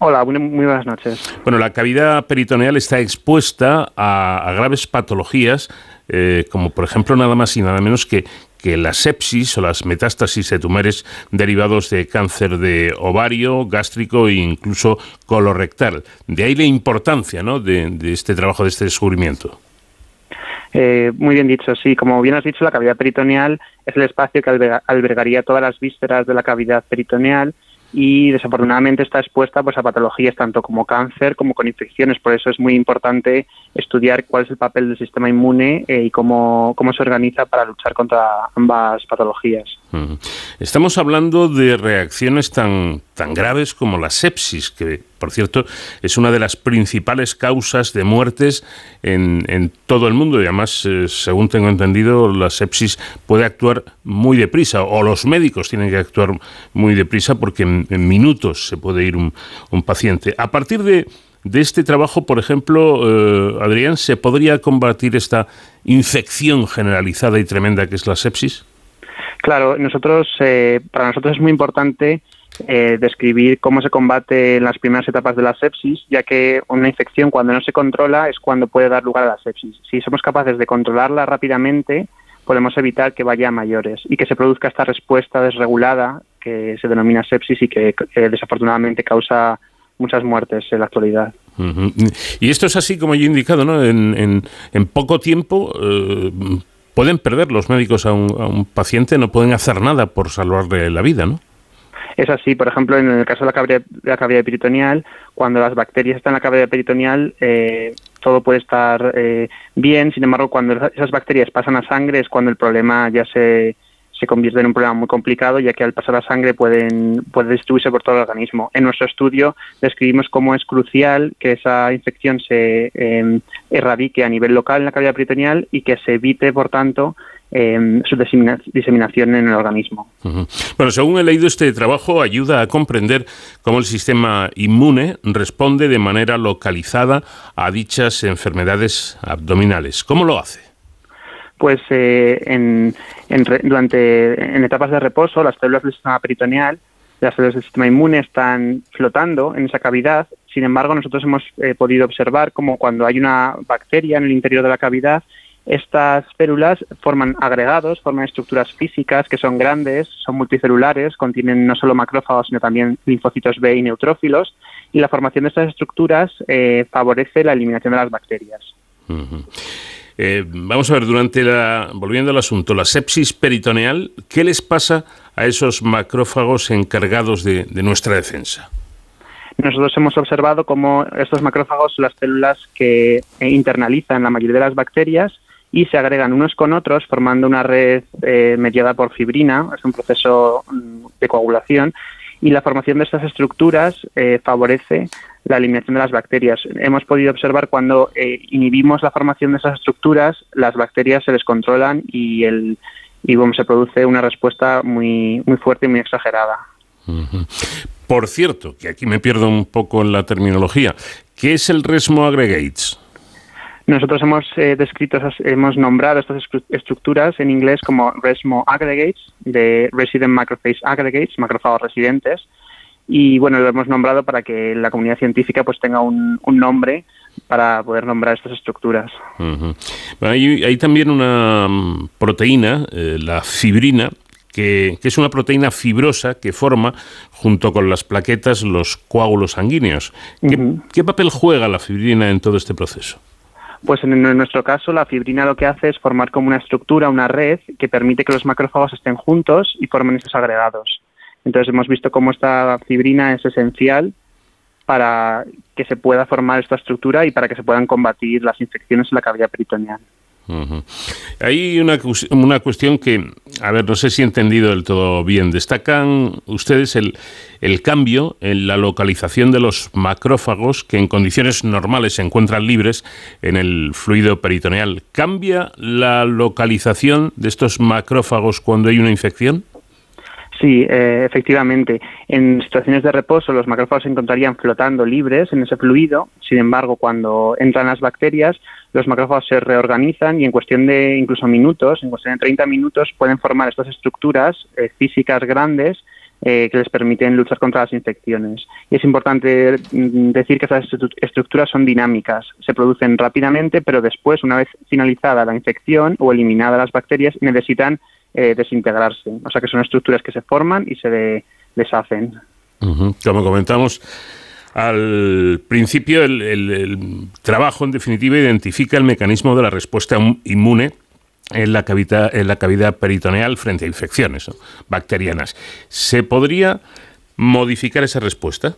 Hola, muy buenas noches. Bueno, la cavidad peritoneal está expuesta a graves patologías eh, como por ejemplo nada más y nada menos que, que la sepsis o las metástasis de tumores derivados de cáncer de ovario, gástrico e incluso colorectal. De ahí la importancia ¿no? de, este trabajo, de este descubrimiento. Eh, muy bien dicho, sí. Como bien has dicho, la cavidad peritoneal es el espacio que albergaría todas las vísceras de la cavidad peritoneal y desafortunadamente está expuesta pues, a patologías tanto como cáncer como con infecciones. Por eso es muy importante estudiar cuál es el papel del sistema inmune eh, y cómo, cómo se organiza para luchar contra ambas patologías. Estamos hablando de reacciones tan, tan graves como la sepsis, que por cierto es una de las principales causas de muertes en, todo el mundo y además, eh, según tengo entendido, la sepsis puede actuar muy deprisa o los médicos tienen que actuar muy deprisa porque en, minutos se puede ir un, un paciente. A partir de, de este trabajo, por ejemplo, eh, Adrián, ¿se podría combatir esta infección generalizada y tremenda que es la sepsis? Claro, nosotros, eh, para nosotros es muy importante eh, describir cómo se combate en las primeras etapas de la sepsis, ya que una infección cuando no se controla es cuando puede dar lugar a la sepsis. Si somos capaces de controlarla rápidamente, podemos evitar que vaya a mayores y que se produzca esta respuesta desregulada que se denomina sepsis y que desafortunadamente causa muchas muertes en la actualidad. Y esto es así como yo he indicado, ¿no? En, en, poco tiempo eh, pueden perder los médicos a un, paciente, no pueden hacer nada por salvarle la vida, ¿no? Es así, por ejemplo, en el caso de la cavidad, peritoneal, cuando las bacterias están en la cavidad peritoneal, eh, todo puede estar eh, bien, sin embargo, cuando esas bacterias pasan a sangre es cuando el problema ya se, se convierte en un problema muy complicado, ya que al pasar la sangre pueden, puede distribuirse por todo el organismo. En nuestro estudio describimos cómo es crucial que esa infección se em, erradique a nivel local en la cavidad peritoneal y que se evite, por tanto, em, su diseminación en el organismo. Bueno, según he leído, este trabajo ayuda a comprender cómo el sistema inmune responde de manera localizada a dichas enfermedades abdominales. ¿Cómo lo hace? pues eh, en, durante en etapas de reposo las células del sistema peritoneal, las células del sistema inmune están flotando en esa cavidad. Sin embargo, nosotros hemos eh, podido observar como cuando hay una bacteria en el interior de la cavidad, estas células forman agregados, forman estructuras físicas que son grandes, son multicelulares, contienen no solo macrófagos, sino también linfocitos B y neutrófilos, y la formación de estas estructuras eh, favorece la eliminación de las bacterias. Eh, vamos a ver, durante la, volviendo al asunto, la sepsis peritoneal, ¿qué les pasa a esos macrófagos encargados de, nuestra defensa? Nosotros hemos observado cómo estos macrófagos son las células que internalizan la mayoría de las bacterias y se agregan unos con otros formando una red eh, mediada por fibrina, es un proceso mm, de coagulación, y la formación de estas estructuras eh, favorece la eliminación de las bacterias. Hemos podido observar cuando eh, inhibimos la formación de esas estructuras, las bacterias se descontrolan y, el, y se produce una respuesta muy, muy fuerte y muy exagerada. Por cierto, que aquí me pierdo un poco en la terminología, ¿qué es el resmo aggregates? Nosotros hemos eh, descrito, hemos nombrado estas estructuras en inglés como RESMO aggregates, de Resident Macrophage Aggregates, macrófagos residentes, y bueno, lo hemos nombrado para que la comunidad científica pues tenga un, nombre para poder nombrar estas estructuras. hay, también una mm, proteína, eh, la fibrina, que, es una proteína fibrosa que forma, junto con las plaquetas, los coágulos sanguíneos. ¿Qué papel juega la fibrina en todo este proceso? Pues en, nuestro caso la fibrina lo que hace es formar como una estructura, una red que permite que los macrófagos estén juntos y formen esos agregados. Entonces hemos visto cómo esta fibrina es esencial para que se pueda formar esta estructura y para que se puedan combatir las infecciones en la cavidad peritoneal. Hay una, una, cuestión que, a ver, no sé si he entendido del todo bien. Destacan ustedes el, el, cambio en la localización de los macrófagos que en condiciones normales se encuentran libres en el fluido peritoneal. ¿Cambia la localización de estos macrófagos cuando hay una infección? Sí, eh, efectivamente. En situaciones de reposo los macrófagos se encontrarían flotando libres en ese fluido. Sin embargo, cuando entran las bacterias, los macrófagos se reorganizan y en cuestión de incluso minutos, en cuestión de 30 minutos, pueden formar estas estructuras eh, físicas grandes eh, que les permiten luchar contra las infecciones. Y es importante mm, decir que estas estructuras son dinámicas, se producen rápidamente, pero después, una vez finalizada la infección o eliminada las bacterias, necesitan eh, desintegrarse. O sea que son estructuras que se forman y se deshacen. Como comentamos, al principio el, trabajo, en definitiva, identifica el mecanismo de la respuesta inmune en la cavidad, en la cavidad peritoneal frente a infecciones bacterianas. ¿Se podría modificar esa respuesta?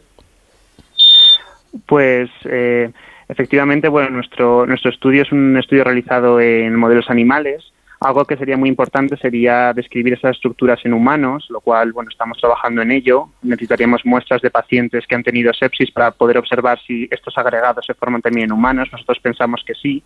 Pues eh, efectivamente, bueno, nuestro, nuestro estudio es un estudio realizado en modelos animales algo que sería muy importante sería describir esas estructuras en humanos, lo cual, bueno, estamos trabajando en ello. Necesitaríamos muestras de pacientes que han tenido sepsis para poder observar si estos agregados se forman también en humanos. Nosotros pensamos que sí.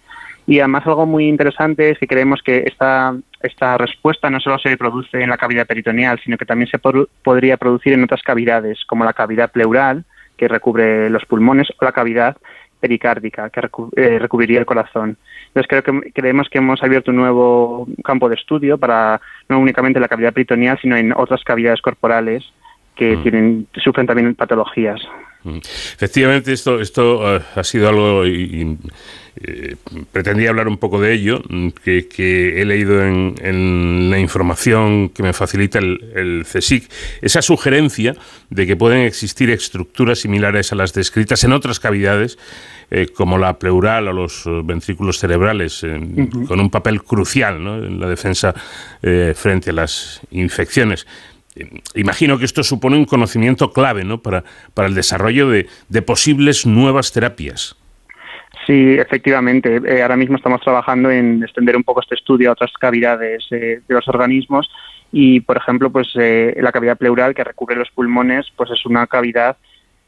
Y además algo muy interesante es que creemos que esta, esta respuesta no solo se produce en la cavidad peritoneal, sino que también se podría producir en otras cavidades, como la cavidad pleural, que recubre los pulmones, o la cavidad pericárdica, que eh, recubriría el corazón. Entonces creo que creemos que hemos abierto un nuevo campo de estudio para no únicamente la cavidad peritoneal, sino en otras cavidades corporales que mm. tienen sufren también patologías. Mm. Efectivamente, esto, esto eh, ha sido algo eh, pretendía hablar un poco de ello, mm, que, he leído en, la información que me facilita el, el, CSIC, esa sugerencia de que pueden existir estructuras similares a las descritas en otras cavidades, eh, como la pleural o los ventrículos cerebrales, con un papel crucial en la defensa frente a las infecciones imagino que esto supone un conocimiento clave ¿no? para, para el desarrollo de, posibles nuevas terapias. Sí, efectivamente. Eh, ahora mismo estamos trabajando en extender un poco este estudio a otras cavidades eh, de los organismos y, por ejemplo, pues eh, la cavidad pleural que recubre los pulmones, pues es una cavidad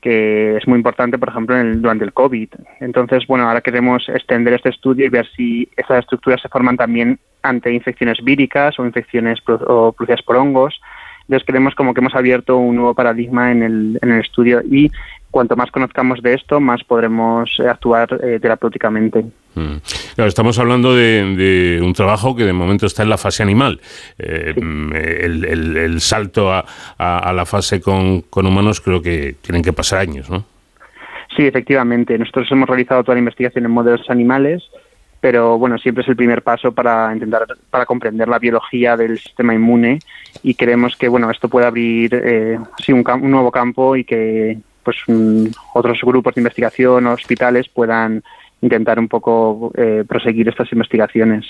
que es muy importante, por ejemplo, durante el COVID. Entonces, bueno, ahora queremos extender este estudio y ver si esas estructuras se forman también ante infecciones víricas o infecciones o por hongos entonces creemos como que hemos abierto un nuevo paradigma en el, en el estudio y cuanto más conozcamos de esto, más podremos eh, actuar eh, terapéuticamente. Mm. estamos hablando de, un trabajo que de momento está en la fase animal. Eh, mm, el, salto a, a, la fase con, con, humanos creo que tienen que pasar años, ¿no? Sí, efectivamente. Nosotros hemos realizado toda la investigación en modelos animales pero bueno, siempre es el primer paso para intentar para comprender la biología del sistema inmune y creemos que bueno esto puede abrir eh, un, nuevo campo y que pues otros grupos de investigación o hospitales puedan intentar un poco eh, proseguir estas investigaciones.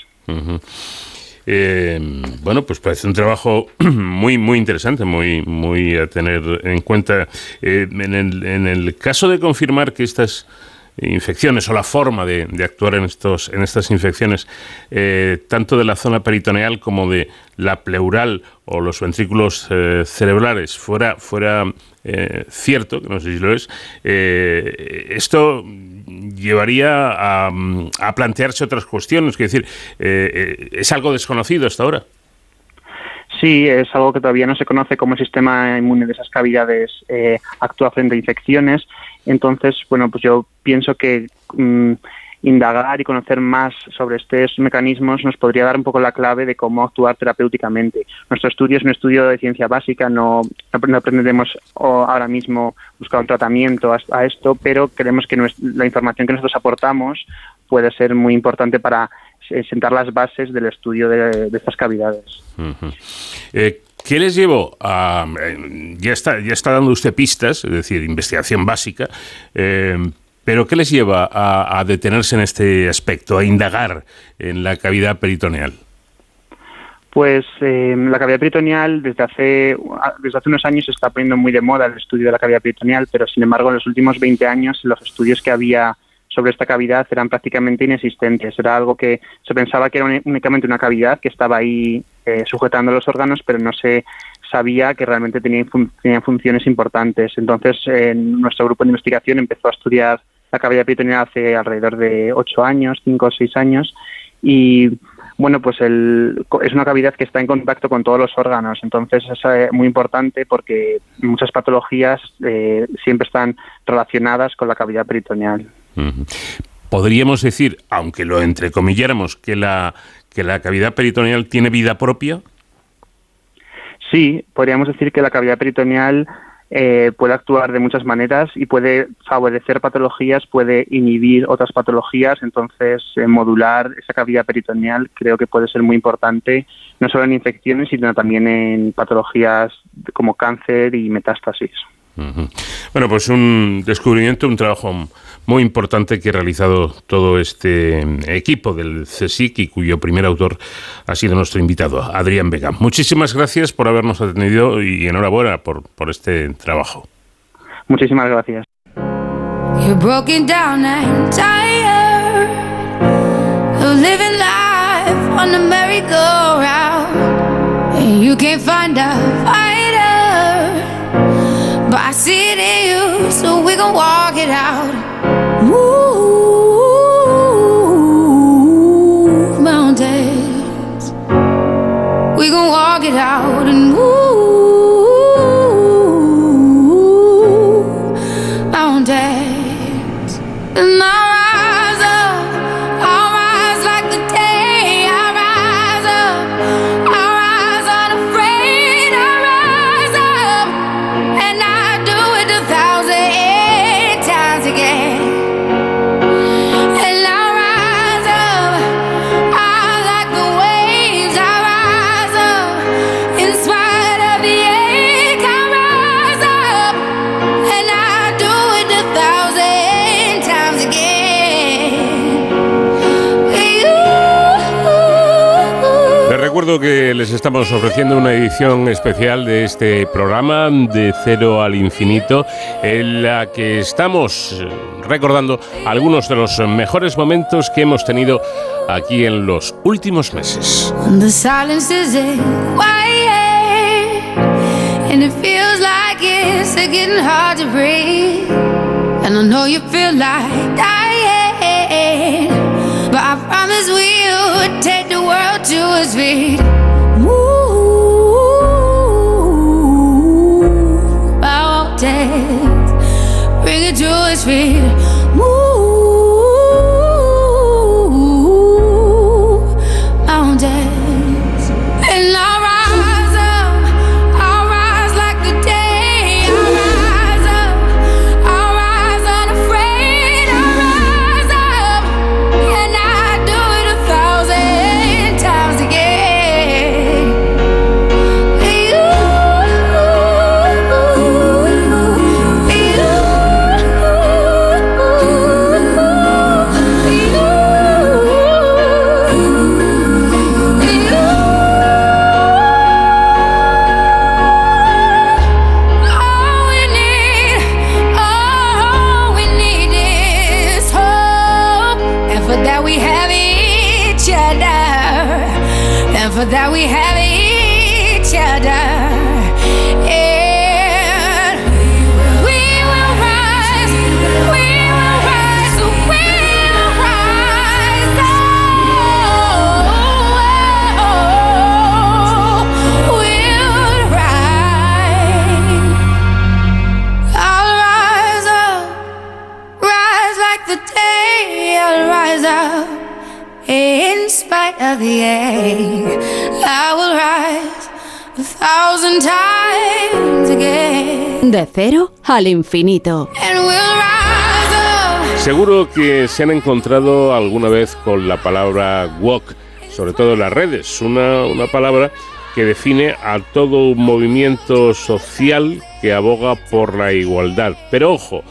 Eh, bueno, pues parece un trabajo *clears throat* muy muy interesante, muy muy a tener en cuenta. en, el, en el caso de confirmar que estas infecciones o la forma de, actuar en, estos, en estas infecciones, eh, tanto de la zona peritoneal como de la pleural o los ventrículos eh, cerebrales, fuera, fuera eh, cierto, que no sé si lo es, esto llevaría a, plantearse otras cuestiones, es decir, es algo desconocido hasta ahora. Sí, es algo que todavía no se conoce como el sistema inmune de esas cavidades actúa frente a infecciones entonces, bueno, pues yo pienso que mm, indagar y conocer más sobre estos mecanismos nos podría dar un poco la clave de cómo actuar terapéuticamente. Nuestro estudio es un estudio de ciencia básica, no, no aprendemos ahora mismo buscar un tratamiento a, esto, pero creemos que la información que nosotros aportamos puede ser muy importante para eh, sentar las bases del estudio de, estas cavidades. Eh, ¿Qué les llevó a... Eh, ya está, ya está dando usted pistas, es decir, investigación básica, pero ¿qué les lleva a, detenerse en este aspecto, a indagar en la cavidad peritoneal? Pues la cavidad peritoneal desde hace, desde hace unos años se está poniendo muy de moda el estudio de la cavidad peritoneal, pero sin embargo en los últimos 20 años los estudios que había sobre esta cavidad eran prácticamente inexistentes. Era algo que se pensaba que era únicamente una cavidad que estaba ahí eh, sujetando los órganos, pero no se sabía que realmente tenía, funciones importantes. Entonces, nuestro grupo de investigación empezó a estudiar la cavidad peritoneal hace alrededor de ocho años, cinco o seis años, y bueno, pues es una cavidad que está en contacto con todos los órganos, entonces es eh, muy importante porque muchas patologías eh, siempre están relacionadas con la cavidad peritoneal. Podríamos decir, aunque lo entrecomilláramos, que la, que la cavidad peritoneal tiene vida propia. Sí, podríamos decir que la cavidad peritoneal eh, puede actuar de muchas maneras y puede favorecer patologías, puede inhibir otras patologías, entonces eh, modular esa cavidad peritoneal creo que puede ser muy importante, no solo en infecciones, sino también en patologías como cáncer y metástasis. Bueno, pues un descubrimiento, un trabajo muy importante que ha realizado todo este equipo del CSIC y cuyo primer autor ha sido nuestro invitado, Adrián Vega. Muchísimas gracias por habernos atendido y enhorabuena por, por este trabajo. Muchísimas gracias. But I see it in you, so we gon' walk it out. We gon' walk it out and recuerdo que les estamos ofreciendo una edición especial de este programa de Cero al Infinito, en la que estamos recordando algunos de los mejores momentos que hemos tenido aquí en los últimos meses. But I promise we would take world to its feet. Move mountains, bring it to its feet. That we have each other. De cero al infinito. Seguro que se han encontrado alguna vez con la palabra walk, sobre todo en las redes, una, una palabra que define a todo un movimiento social que aboga por la igualdad. Pero ojo,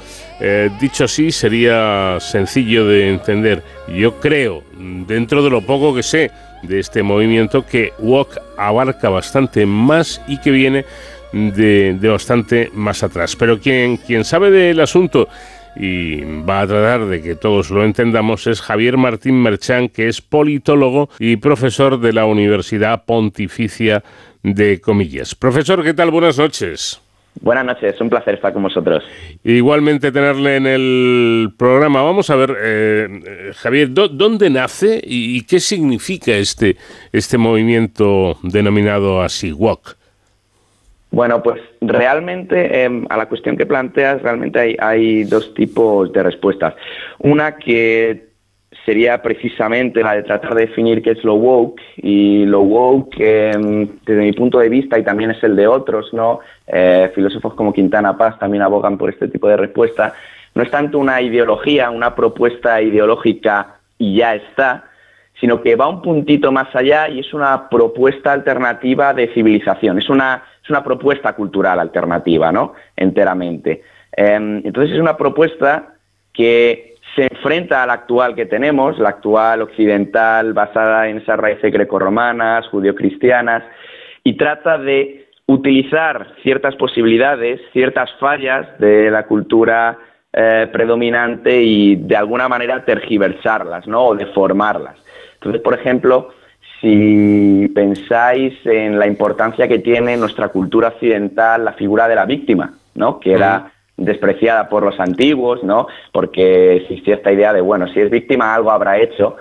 eh, dicho así, sería sencillo de entender. Yo creo, dentro de lo poco que sé de este movimiento, que Walk abarca bastante más y que viene de, bastante más atrás. Pero quien, quien sabe del asunto y va a tratar de que todos lo entendamos es Javier Martín Merchán, que es politólogo y profesor de la Universidad Pontificia de Comillas. Profesor, ¿qué tal? Buenas noches. Buenas noches, un placer estar con vosotros. Igualmente tenerle en el programa. Vamos a ver, eh, Javier, ¿dónde nace y, qué significa este, este movimiento denominado así, WOC? Bueno, pues realmente em, a la cuestión que planteas, realmente hay, hay dos tipos de respuestas. Una que sería precisamente la de tratar de definir qué es lo woke y lo woke em, desde mi punto de vista y también es el de otros, ¿no? Eh, filósofos como Quintana Paz también abogan por este tipo de respuesta. No es tanto una ideología, una propuesta ideológica y ya está, sino que va un puntito más allá y es una propuesta alternativa de civilización, es una, es una propuesta cultural alternativa, ¿no? Enteramente. Em, entonces es una propuesta que se enfrenta a la actual que tenemos, la actual occidental basada en esas raíces grecorromanas, judio-cristianas, y trata de utilizar ciertas posibilidades, ciertas fallas de la cultura eh, predominante y de alguna manera tergiversarlas, ¿no? O deformarlas. Entonces, por ejemplo, si pensáis en la importancia que tiene en nuestra cultura occidental la figura de la víctima, ¿no? Que era despreciada por los antiguos, ¿no? Porque existía esta idea de, bueno, si es víctima algo habrá hecho.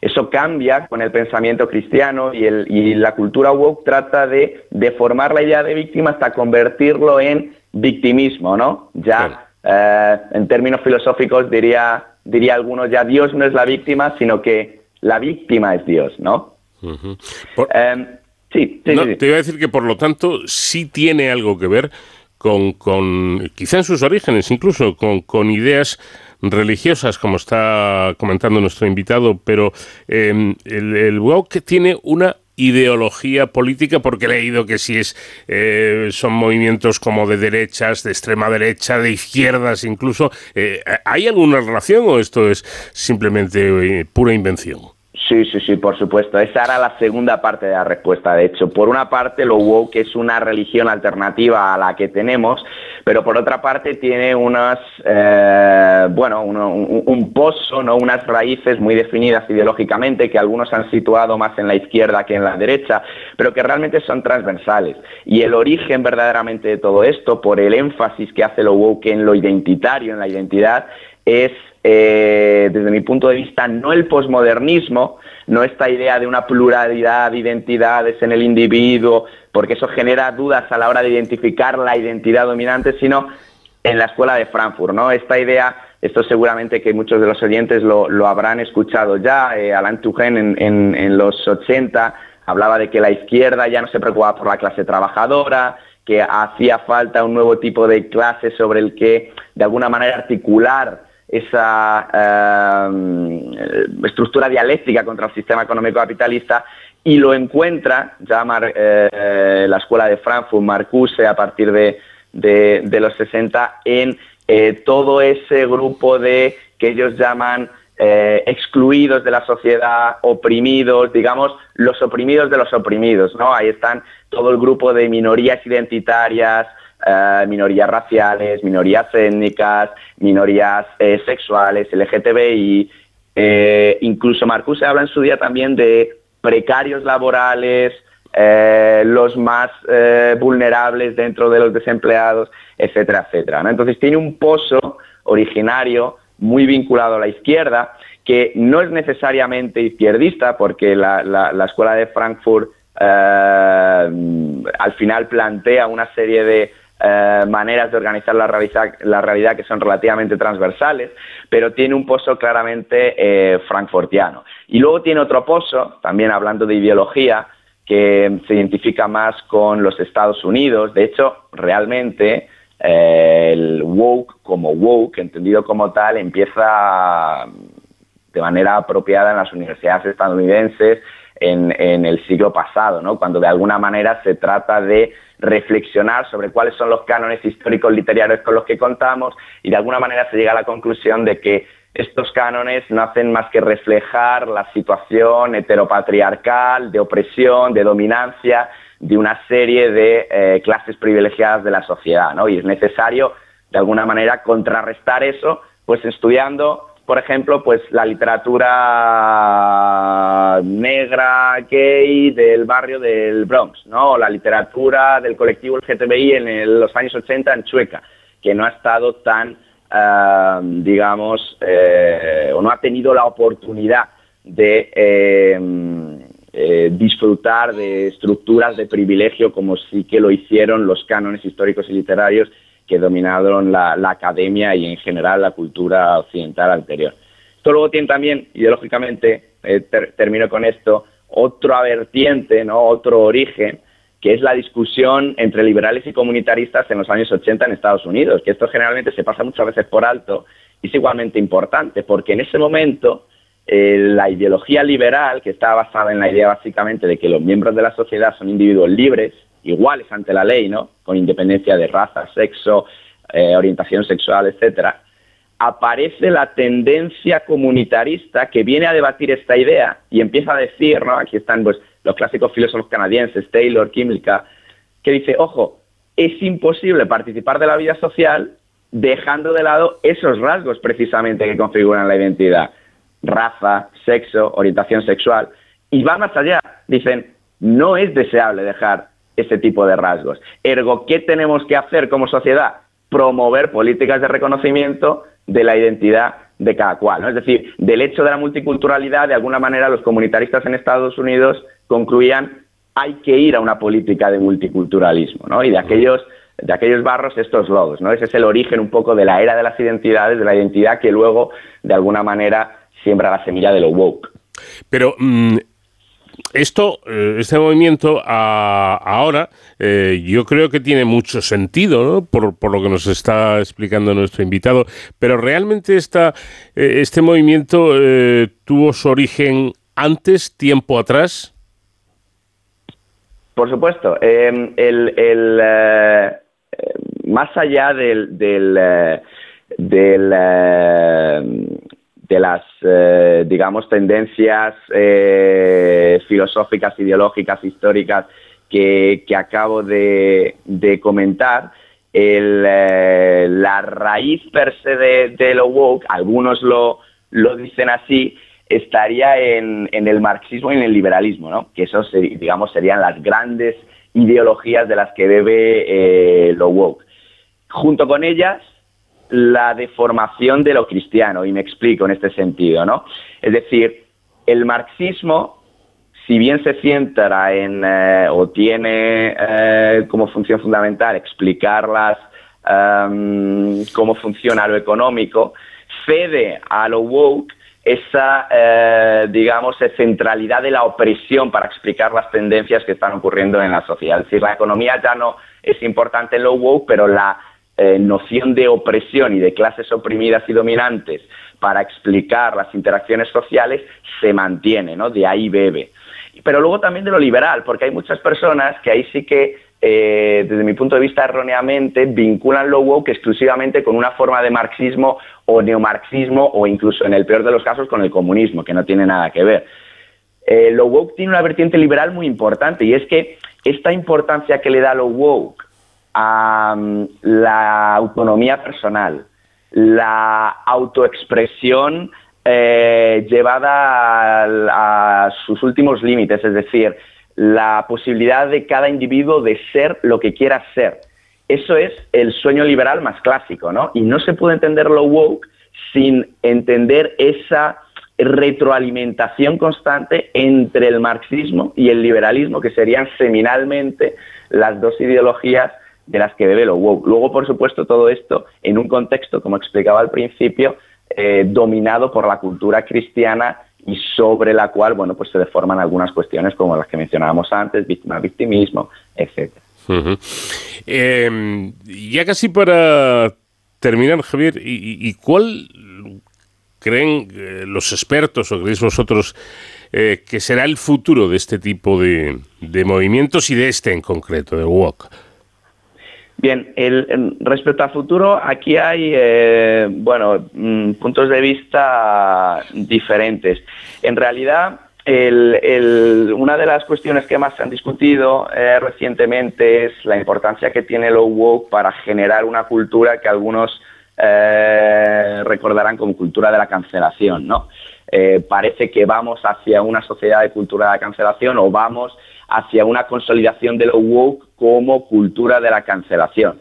Eso cambia con el pensamiento cristiano y, el, y la cultura woke trata de deformar la idea de víctima hasta convertirlo en victimismo, ¿no? Ya eh, en términos filosóficos diría, diría algunos, ya Dios no es la víctima, sino que la víctima es Dios, ¿no? Em, sí, sí, sí, Te iba a decir que por lo tanto sí tiene algo que ver con, con quizá en sus orígenes incluso, con, con ideas religiosas, como está comentando nuestro invitado, pero eh, el, el que tiene una ideología política porque he leído que si es eh, son movimientos como de derechas, de extrema derecha, de izquierdas incluso. Eh, ¿Hay alguna relación o esto es simplemente pura invención? Sí, sí, sí, por supuesto. Esa era la segunda parte de la respuesta. De hecho, por una parte, lo woke es una religión alternativa a la que tenemos, pero por otra parte tiene unas, eh, bueno, un, pozo, no, unas raíces muy definidas ideológicamente que algunos han situado más en la izquierda que en la derecha, pero que realmente son transversales. Y el origen verdaderamente de todo esto, por el énfasis que hace lo woke en lo identitario, en la identidad, es eh, desde mi punto de vista, no el posmodernismo, no esta idea de una pluralidad de identidades en el individuo, porque eso genera dudas a la hora de identificar la identidad dominante, sino en la escuela de Frankfurt, ¿no? Esta idea, esto seguramente que muchos de los oyentes lo, habrán escuchado ya, eh, Alain Touraine en los 80 hablaba de que la izquierda ya no se preocupaba por la clase trabajadora, que hacía falta un nuevo tipo de clase sobre el que de alguna manera articular esa em, estructura dialéctica contra el sistema económico capitalista y lo encuentra ya eh, la escuela de Frankfurt, Marcuse, a partir de, de, los 60, en eh, todo ese grupo de que ellos llaman eh, excluidos de la sociedad, oprimidos, digamos, los oprimidos de los oprimidos, ¿no? Ahí están todo el grupo de minorías identitarias, eh, minorías raciales, minorías étnicas, minorías eh, sexuales, LGTBI. Eh, incluso Marcuse habla en su día también de precarios laborales, los más vulnerables dentro de los desempleados, etcétera, etcétera. Entonces tiene un pozo originario muy vinculado a la izquierda, que no es necesariamente izquierdista, porque la escuela de Frankfurt al final plantea una serie de eh, maneras de organizar la realidad, que son relativamente transversales, pero tiene un pozo claramente eh, frankfurtiano. Y luego tiene otro pozo, también hablando de ideología, que se identifica más con los Estados Unidos. De hecho, realmente eh, el woke como woke, entendido como tal, empieza de manera apropiada en las universidades estadounidenses en, el siglo pasado, ¿no? cuando de alguna manera se trata de reflexionar sobre cuáles son los cánones históricos literarios con los que contamos y de alguna manera se llega a la conclusión de que estos cánones no hacen más que reflejar la situación heteropatriarcal, de opresión, de dominancia de una serie de eh, clases privilegiadas de la sociedad, ¿no? Y es necesario, de alguna manera, contrarrestar eso, pues estudiando, por ejemplo, pues la literatura negra, gay del barrio del Bronx, ¿no? O la literatura del colectivo LGTBI en los años 80 en Chueca, que no ha estado tan digamos, eh, o no ha tenido la oportunidad de em, eh, disfrutar de estructuras de privilegio como sí que lo hicieron los cánones históricos y literarios que dominaron la, academia y en general la cultura occidental anterior. Esto luego tiene también, ideológicamente, eh, termino con esto, otra vertiente, ¿no? otro origen, que es la discusión entre liberales y comunitaristas en los años 80 en Estados Unidos, que esto generalmente se pasa muchas veces por alto y es igualmente importante, porque en ese momento eh, la ideología liberal, que está basada en la idea básicamente de que los miembros de la sociedad son individuos libres, iguales ante la ley, ¿no? con independencia de raza, sexo, eh, orientación sexual, etcétera, aparece la tendencia comunitarista que viene a debatir esta idea y empieza a decir, ¿no? aquí están pues los clásicos filósofos canadienses, Taylor, Kimlicka, que dice, ojo, es imposible participar de la vida social dejando de lado esos rasgos precisamente que configuran la identidad, raza, sexo, orientación sexual, y va más allá, dicen, no es deseable dejar ese tipo de rasgos. Ergo, ¿qué tenemos que hacer como sociedad? Promover políticas de reconocimiento de la identidad de cada cual. ¿no? Es decir, del hecho de la multiculturalidad, de alguna manera los comunitaristas en Estados Unidos concluían hay que ir a una política de multiculturalismo, ¿no? Y de aquellos de aquellos barros estos lodos, ¿no? Ese es el origen un poco de la era de las identidades, de la identidad que luego de alguna manera siembra la semilla de lo woke. Pero mm, esto, eh, este movimiento ahora, eh, yo creo que tiene mucho sentido, ¿no? por, por, lo que nos está explicando nuestro invitado, pero realmente esta, eh, este movimiento tuvo su origen antes, tiempo atrás. Por supuesto. Em, el, eh, más allá del, del, eh, eh, de las, digamos, tendencias filosóficas, ideológicas, históricas que, acabo de, comentar, la raíz per se de, de, lo woke, algunos lo, lo dicen así, estaría en, el marxismo y en el liberalismo, ¿no? que eso, digamos, serían las grandes ideologías de las que debe eh, lo woke. Junto con ellas, la deformación de lo cristiano, y me explico en este sentido, ¿no? Es decir, el marxismo, si bien se centra en, eh, o tiene eh, como función fundamental explicarlas em, cómo funciona lo económico, cede a lo woke esa, eh, digamos, centralidad de la opresión para explicar las tendencias que están ocurriendo en la sociedad. Es decir, la economía ya no es importante en lo woke, pero la eh, noción de opresión y de clases oprimidas y dominantes para explicar las interacciones sociales se mantiene, ¿no? De ahí bebe. Pero luego también de lo liberal, porque hay muchas personas que ahí sí que eh, desde mi punto de vista erróneamente, vinculan lo woke exclusivamente con una forma de marxismo o neomarxismo o incluso en el peor de los casos con el comunismo, que no tiene nada que ver. Eh, lo woke tiene una vertiente liberal muy importante y es que esta importancia que le da lo woke a mm, la autonomía personal, la autoexpresión eh, llevada a, sus últimos límites, es decir, la posibilidad de cada individuo de ser lo que quiera ser. Eso es el sueño liberal más clásico, ¿no? Y no se puede entender lo woke sin entender esa retroalimentación constante entre el marxismo y el liberalismo, que serían seminalmente las dos ideologías de las que debe lo woke. Luego, por supuesto, todo esto en un contexto, como explicaba al principio, eh, dominado por la cultura cristiana y sobre la cual, bueno, pues se deforman algunas cuestiones como las que mencionábamos antes, víctima, victimismo, etcétera. Em, ya casi para terminar, Javier, ¿y, cuál creen eh, los expertos o creéis vosotros eh, que será el futuro de este tipo de, movimientos y de este en concreto, del WOC? Bien, el, respecto al futuro, aquí hay, eh, bueno, mm, puntos de vista diferentes. En realidad, una de las cuestiones que más se han discutido eh, recientemente es la importancia que tiene el woke para generar una cultura que algunos eh, recordarán como cultura de la cancelación, ¿no? parece que vamos hacia una sociedad de cultura de la cancelación o vamos hacia una consolidación de lo woke como cultura de la cancelación.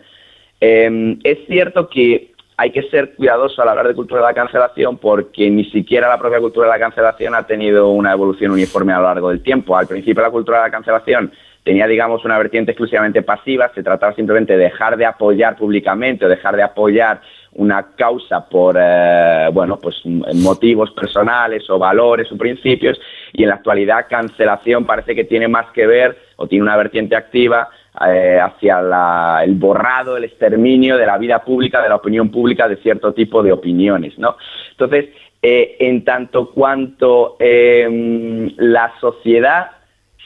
Em, es cierto que hay que ser cuidadoso al hablar de cultura de la cancelación porque ni siquiera la propia cultura de la cancelación ha tenido una evolución uniforme a lo largo del tiempo. Al principio la cultura de la cancelación tenía, digamos, una vertiente exclusivamente pasiva, se trataba simplemente de dejar de apoyar públicamente o dejar de apoyar una causa por, eh, bueno, pues motivos personales o valores o principios y en la actualidad cancelación parece que tiene más que ver o tiene una vertiente activa eh, hacia el borrado, el exterminio de la vida pública, de la opinión pública de cierto tipo de opiniones, ¿no? Entonces, eh, en tanto cuanto em, la sociedad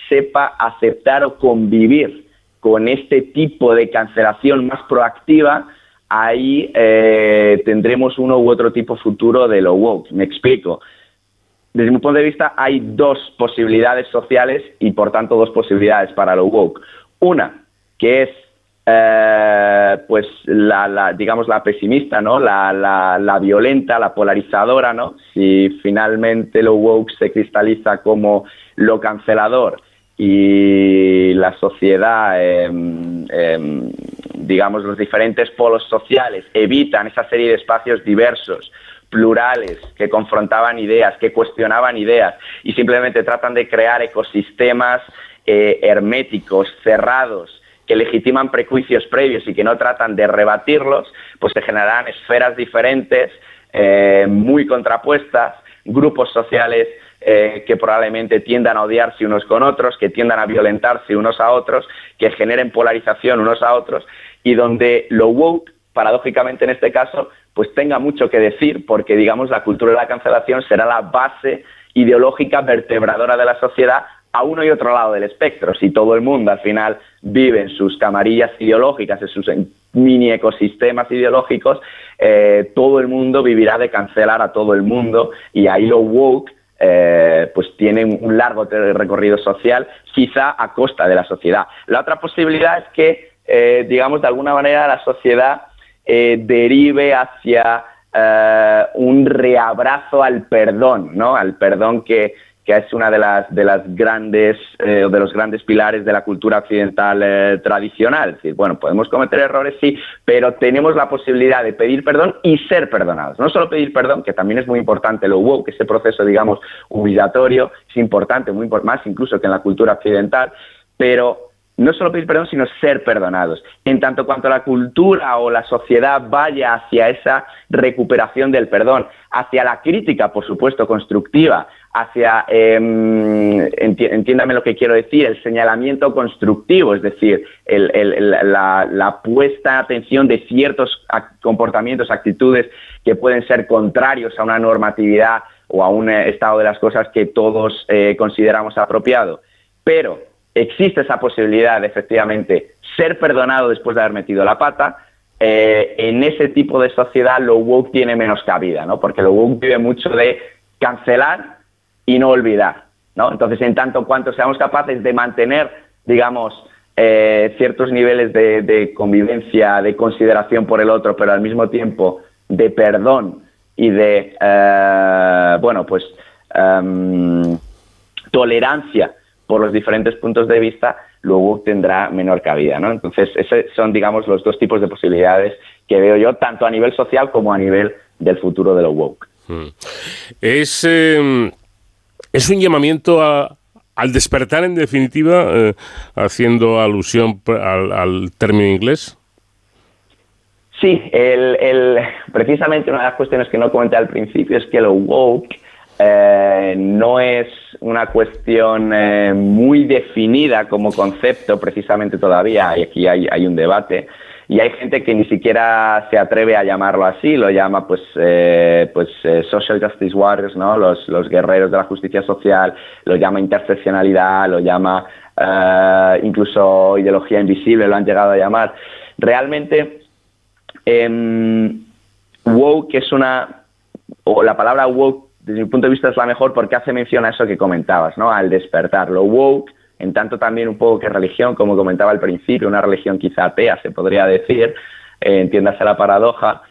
sepa aceptar o convivir con este tipo de cancelación más proactiva, ahí eh, tendremos uno u otro tipo futuro de lo woke. Me explico. Desde mi punto de vista, hay dos posibilidades sociales y, por tanto, dos posibilidades para lo woke. Una, que es, eh, pues, la, digamos, la pesimista, ¿no? La, la, violenta, la polarizadora, ¿no? Si finalmente lo woke se cristaliza como lo cancelador y la sociedad, em, em, digamos, los diferentes polos sociales evitan esa serie de espacios diversos, plurales, que confrontaban ideas, que cuestionaban ideas y simplemente tratan de crear ecosistemas eh, herméticos, cerrados, que legitiman prejuicios previos y que no tratan de rebatirlos, pues se generarán esferas diferentes, eh, muy contrapuestas, grupos sociales eh, que probablemente tiendan a odiarse unos con otros, que tiendan a violentarse unos a otros, que generen polarización unos a otros y donde lo woke, paradójicamente en este caso, pues tenga mucho que decir porque, digamos, la cultura de la cancelación será la base ideológica vertebradora de la sociedad a uno y otro lado del espectro. Si todo el mundo al final vive en sus camarillas ideológicas, en sus mini ecosistemas ideológicos, eh, todo el mundo vivirá de cancelar a todo el mundo y ahí lo woke eh, pues tienen un largo recorrido social, quizá a costa de la sociedad. La otra posibilidad es que, eh, digamos, de alguna manera la sociedad derive hacia un reabrazo al perdón, ¿no? Al perdón que, que es una de las, de las grandes eh, de los grandes pilares de la cultura occidental eh, tradicional. Es decir, bueno, podemos cometer errores, sí, pero tenemos la posibilidad de pedir perdón y ser perdonados. No solo pedir perdón, que también es muy importante, lo hubo, que ese proceso, digamos, humillatorio es importante, muy más incluso que en la cultura occidental, pero no solo pedir perdón, sino ser perdonados. En tanto cuanto la cultura o la sociedad vaya hacia esa recuperación del perdón, hacia la crítica, por supuesto, constructiva, hacia, eh, entiéndame lo que quiero decir, el señalamiento constructivo, es decir, la, puesta en atención de ciertos comportamientos, actitudes que pueden ser contrarios a una normatividad o a un eh, estado de las cosas que todos eh, consideramos apropiado. Pero existe esa posibilidad de efectivamente ser perdonado después de haber metido la pata, eh, en ese tipo de sociedad lo woke tiene menos cabida, ¿no? Porque lo woke vive mucho de cancelar y no olvidar, ¿no? Entonces, en tanto cuanto seamos capaces de mantener, digamos, eh, ciertos niveles de, convivencia, de consideración por el otro, pero al mismo tiempo de perdón y de, eh, bueno, pues em, tolerancia por los diferentes puntos de vista, luego tendrá menor cabida, ¿no? Entonces, esos son, digamos, los dos tipos de posibilidades que veo yo, tanto a nivel social como a nivel del futuro de lo woke. Hmm. Es em, es un llamamiento al despertar, en definitiva, eh, haciendo alusión al, término inglés. Sí, el, precisamente una de las cuestiones que no comenté al principio es que lo woke eh, no es una cuestión eh, muy definida como concepto precisamente todavía, y aquí hay, un debate, y hay gente que ni siquiera se atreve a llamarlo así, lo llama pues, eh, pues social justice warriors, ¿no? Los, los, guerreros de la justicia social, lo llama interseccionalidad, lo llama incluso ideología invisible, lo han llegado a llamar. Realmente, em, woke es una, o la palabra woke desde mi punto de vista es la mejor porque hace mención a eso que comentabas, ¿no? Al despertar. Lo woke, en tanto también un poco que religión, como comentaba al principio, una religión quizá atea, se podría decir, eh, entiéndase la paradoja,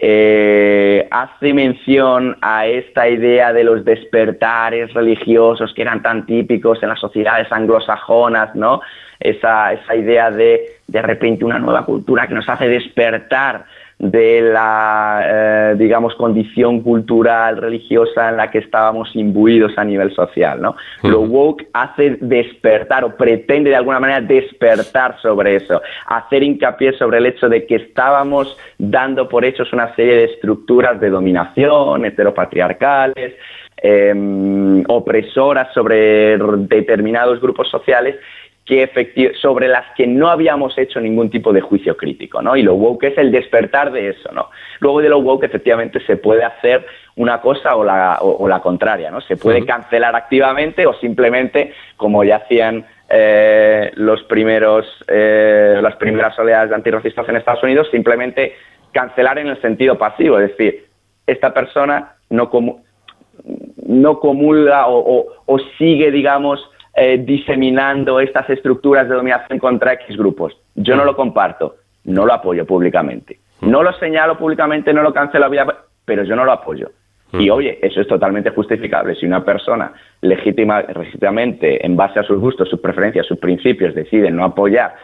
eh, hace mención a esta idea de los despertares religiosos que eran tan típicos en las sociedades anglosajonas, ¿no? Esa, esa idea de de repente una nueva cultura que nos hace despertar de la, eh, digamos, condición cultural, religiosa en la que estábamos imbuidos a nivel social, ¿no? Lo woke hace despertar o pretende de alguna manera despertar sobre eso, hacer hincapié sobre el hecho de que estábamos dando por hechos una serie de estructuras de dominación, heteropatriarcales, em, opresoras sobre determinados grupos sociales que sobre las que no habíamos hecho ningún tipo de juicio crítico, ¿no? Y lo woke es el despertar de eso, ¿no? Luego de lo woke efectivamente se puede hacer una cosa o la, o, la contraria, ¿no? Se puede cancelar activamente o simplemente, como ya hacían eh, los primeros, eh, las primeras oleadas de antirracistas en Estados Unidos, simplemente cancelar en el sentido pasivo, es decir, esta persona no, no comulga o sigue, digamos, eh, diseminando estas estructuras de dominación contra X grupos. Yo no lo comparto, no lo apoyo públicamente. No lo señalo públicamente, no lo cancelo, pero yo no lo apoyo. Y oye, eso es totalmente justificable. Si una persona legítima, legítimamente, en base a sus gustos, sus preferencias, sus principios, decide no apoyar,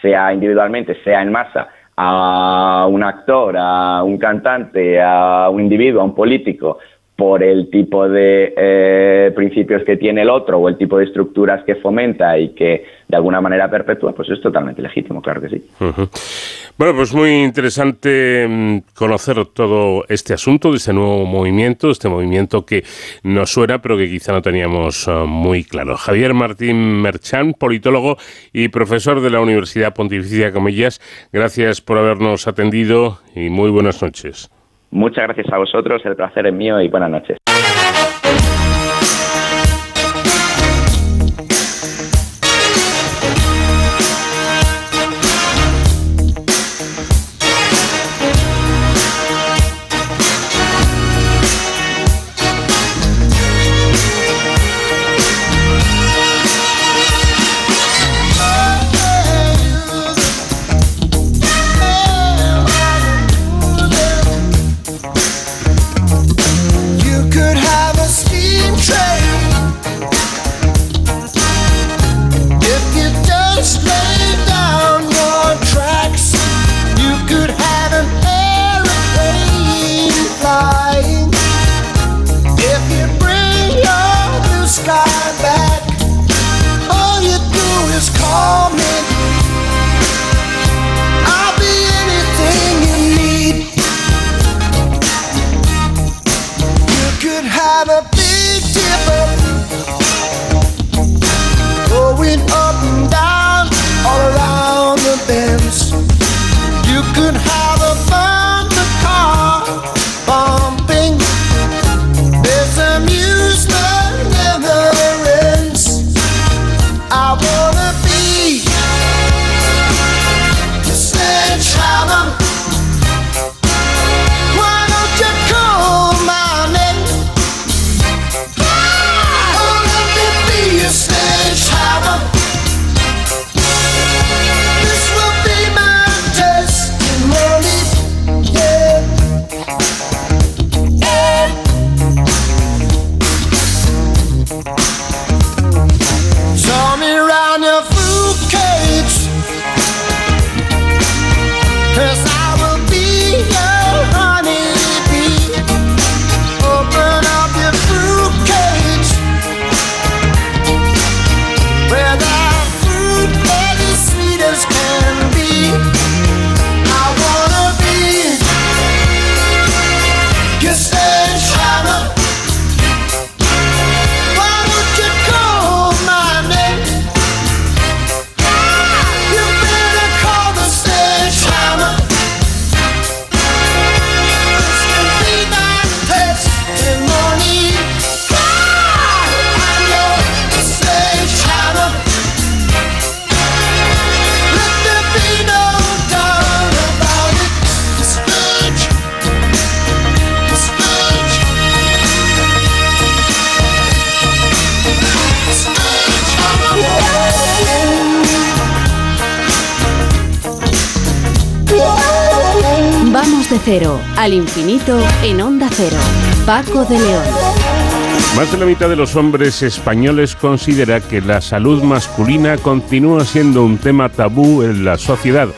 sea individualmente, sea en masa, a un actor, a un cantante, a un individuo, a un político, por el tipo de eh, principios que tiene el otro o el tipo de estructuras que fomenta y que de alguna manera perpetúa, pues es totalmente legítimo, claro que sí. Bueno, pues muy interesante mm, conocer todo este asunto de este nuevo movimiento, este movimiento que nos suena pero que quizá no teníamos ah, muy claro. Javier Martín Merchán, politólogo y profesor de la Universidad Pontificia Comillas, gracias por habernos atendido y muy buenas noches. Muchas gracias a vosotros, el placer es mío y buenas noches. Al infinito en onda cero. Paco de León. Más de la mitad de los hombres españoles considera que la salud masculina continúa siendo un tema tabú en la sociedad.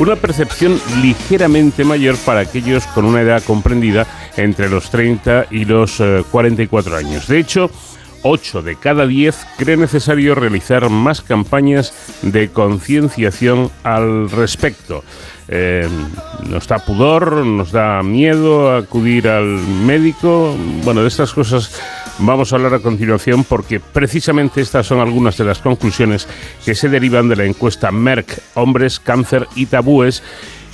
Una percepción ligeramente mayor para aquellos con una edad comprendida entre los 30 y los 44 eh, años. De hecho, 8 de cada 10 cree necesario realizar más campañas de concienciación al respecto. Eh, nos da pudor, nos da miedo acudir al médico. Bueno, de estas cosas vamos a hablar a continuación porque precisamente estas son algunas de las conclusiones que se derivan de la encuesta Merck, Hombres, Cáncer y Tabúes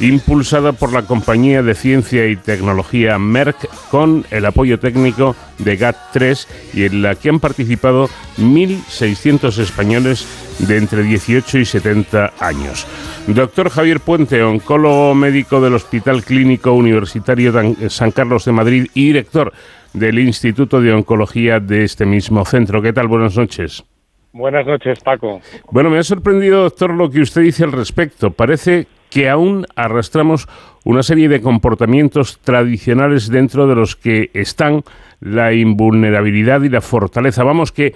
impulsada por la compañía de ciencia y tecnología Merck con el apoyo técnico de GAT3 y en la que han participado 1.600 españoles de entre 18 y 70 años. Doctor Javier Puente, oncólogo médico del Hospital Clínico Universitario San Carlos de Madrid y director del Instituto de Oncología de este mismo centro. ¿Qué tal? Buenas noches. Buenas noches, Paco. Bueno, me ha sorprendido, doctor, lo que usted dice al respecto. Parece que aún arrastramos una serie de comportamientos tradicionales dentro de los que están la invulnerabilidad y la fortaleza. Vamos que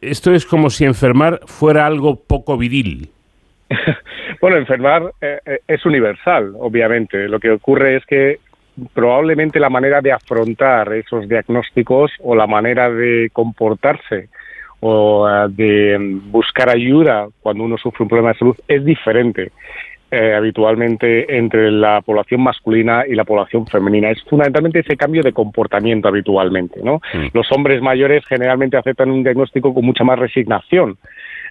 esto es como si enfermar fuera algo poco viril. *laughs* bueno, enfermar eh, eh, es universal, obviamente. Lo que ocurre es que probablemente la manera de afrontar esos diagnósticos o la manera de comportarse o eh, de buscar ayuda cuando uno sufre un problema de salud es diferente. Eh, habitualmente entre la población masculina y la población femenina. Es fundamentalmente ese cambio de comportamiento habitualmente. ¿no? Mm. Los hombres mayores generalmente aceptan un diagnóstico con mucha más resignación.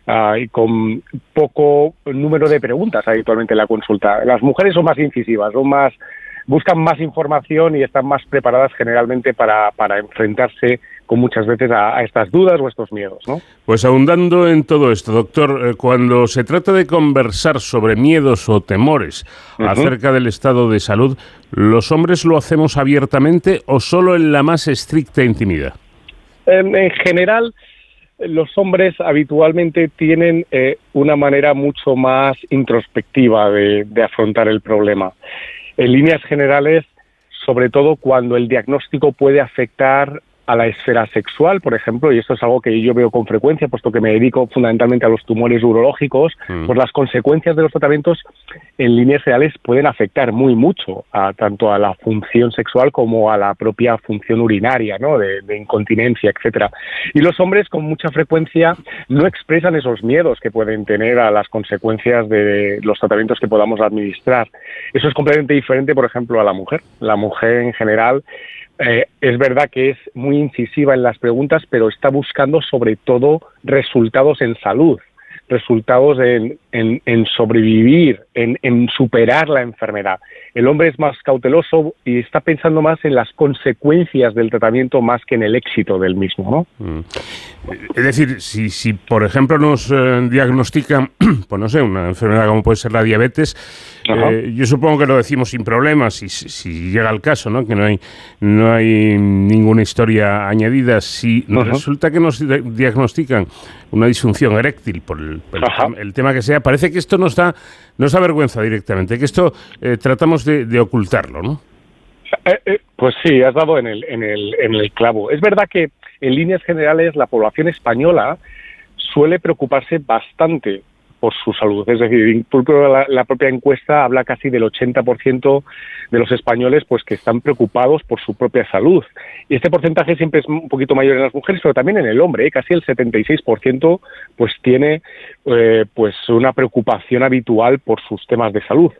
Ah, y con poco número de preguntas habitualmente en la consulta. Las mujeres son más incisivas, son más buscan más información y están más preparadas generalmente para, para enfrentarse con muchas veces a, estas dudas o estos miedos. ¿no? Pues ahondando en todo esto, doctor, eh, cuando se trata de conversar sobre miedos o temores acerca del estado de salud, ¿los hombres lo hacemos abiertamente o solo en la más estricta intimidad? En, general, los hombres habitualmente tienen eh, una manera mucho más introspectiva de, de afrontar el problema en líneas generales, sobre todo cuando el diagnóstico puede afectar a la esfera sexual, por ejemplo, y esto es algo que yo veo con frecuencia, puesto que me dedico fundamentalmente a los tumores urológicos, mm. pues las consecuencias de los tratamientos en líneas reales pueden afectar muy mucho a, tanto a la función sexual como a la propia función urinaria, ¿no? de, de incontinencia, etcétera. Y los hombres con mucha frecuencia no expresan esos miedos que pueden tener a las consecuencias de los tratamientos que podamos administrar. Eso es completamente diferente, por ejemplo, a la mujer. La mujer en general eh, es verdad que es muy incisiva en las preguntas, pero está buscando sobre todo resultados en salud resultados en, sobrevivir, en, superar la enfermedad. El hombre es más cauteloso y está pensando más en las consecuencias del tratamiento más que en el éxito del mismo. ¿no? Mm. Es decir, si, si por ejemplo nos eh, diagnostican, *clears throat* pues no sé, una enfermedad como puede ser la diabetes, eh, yo supongo que lo decimos sin problemas, si, si, llega el caso, ¿no? que no hay, no hay ninguna historia añadida. Si resulta que nos diagnostican una disfunción eréctil por el, el, tema que sea, parece que esto nos da, nos da vergüenza directamente, que esto eh, tratamos de, ocultarlo, ¿no? Eh, eh, pues sí, has dado en el, en, el, en el clavo. Es verdad que en líneas generales la población española suele preocuparse bastante por su salud. Es decir, la, la propia encuesta habla casi del 80% de los españoles pues que están preocupados por su propia salud. Y este porcentaje siempre es un poquito mayor en las mujeres, pero también en el hombre. ¿eh? Casi el 76% pues tiene eh, pues una preocupación habitual por sus temas de salud.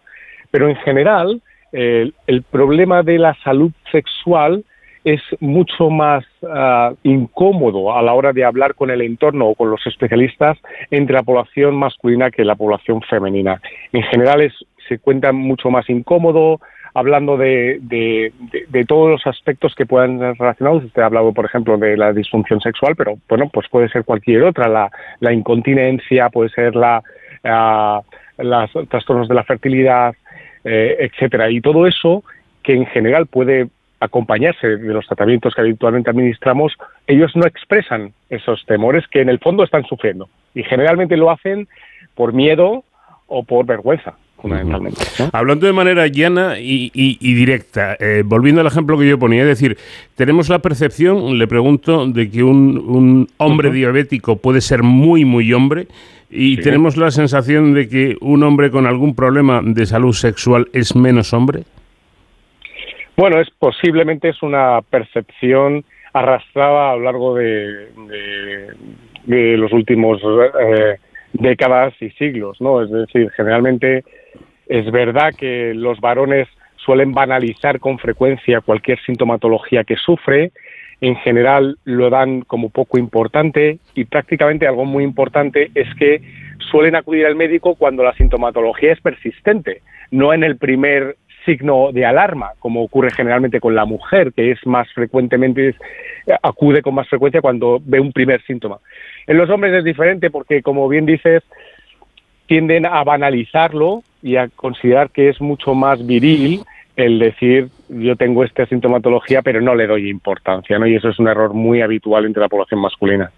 Pero en general, el problema de la salud sexual es mucho más ah, incómodo a la hora de hablar con el entorno o con los especialistas entre la población masculina que la población femenina. En general es, se cuenta mucho más incómodo, hablando de, de, todos los aspectos que puedan ser relacionados. Usted ha hablado, por ejemplo, de la disfunción sexual, pero bueno, pues puede ser cualquier otra, la, la incontinencia, puede ser la, uh, los trastornos de la fertilidad, eh, etcétera. Y todo eso que en general puede acompañarse de los tratamientos que habitualmente administramos, ellos no expresan esos temores que en el fondo están sufriendo. Y generalmente lo hacen por miedo o por vergüenza. fundamentalmente. Hablando de manera llana y, directa, eh, volviendo al ejemplo que yo ponía, es decir, tenemos la percepción, le pregunto, de que un, hombre diabético puede ser muy, muy hombre, y tenemos la sensación de que un hombre con algún problema de salud sexual es menos hombre. Bueno, es posiblemente es una percepción arrastrada a lo largo de, los últimos eh, décadas y siglos, ¿no? Es decir, generalmente es verdad que los varones suelen banalizar con frecuencia cualquier sintomatología que sufre, en general lo dan como poco importante y prácticamente algo muy importante es que suelen acudir al médico cuando la sintomatología es persistente, no en el primer signo de alarma, como ocurre generalmente con la mujer, que es más frecuentemente, acude con más frecuencia cuando ve un primer síntoma. En los hombres es diferente porque, como bien dices, tienden a banalizarlo y a considerar que es mucho más viril el decir yo tengo esta sintomatología pero no le doy importancia, ¿no? Y eso es un error muy habitual entre la población masculina.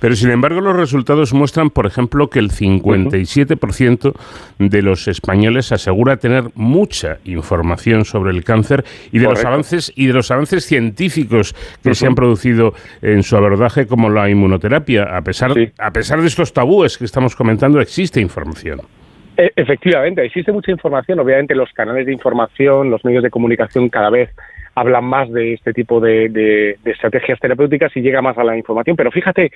Pero sin embargo los resultados muestran, por ejemplo, que el 57% de los españoles asegura tener mucha información sobre el cáncer y de los avances y de los avances científicos que se han producido en su abordaje como la inmunoterapia, a pesar a pesar de estos tabúes que estamos comentando, existe información. E, efectivamente, existe mucha información. Obviamente, los canales de información, los medios de comunicación cada vez hablan más de este tipo de, estrategias terapéuticas y llega más a la información. Pero fíjate,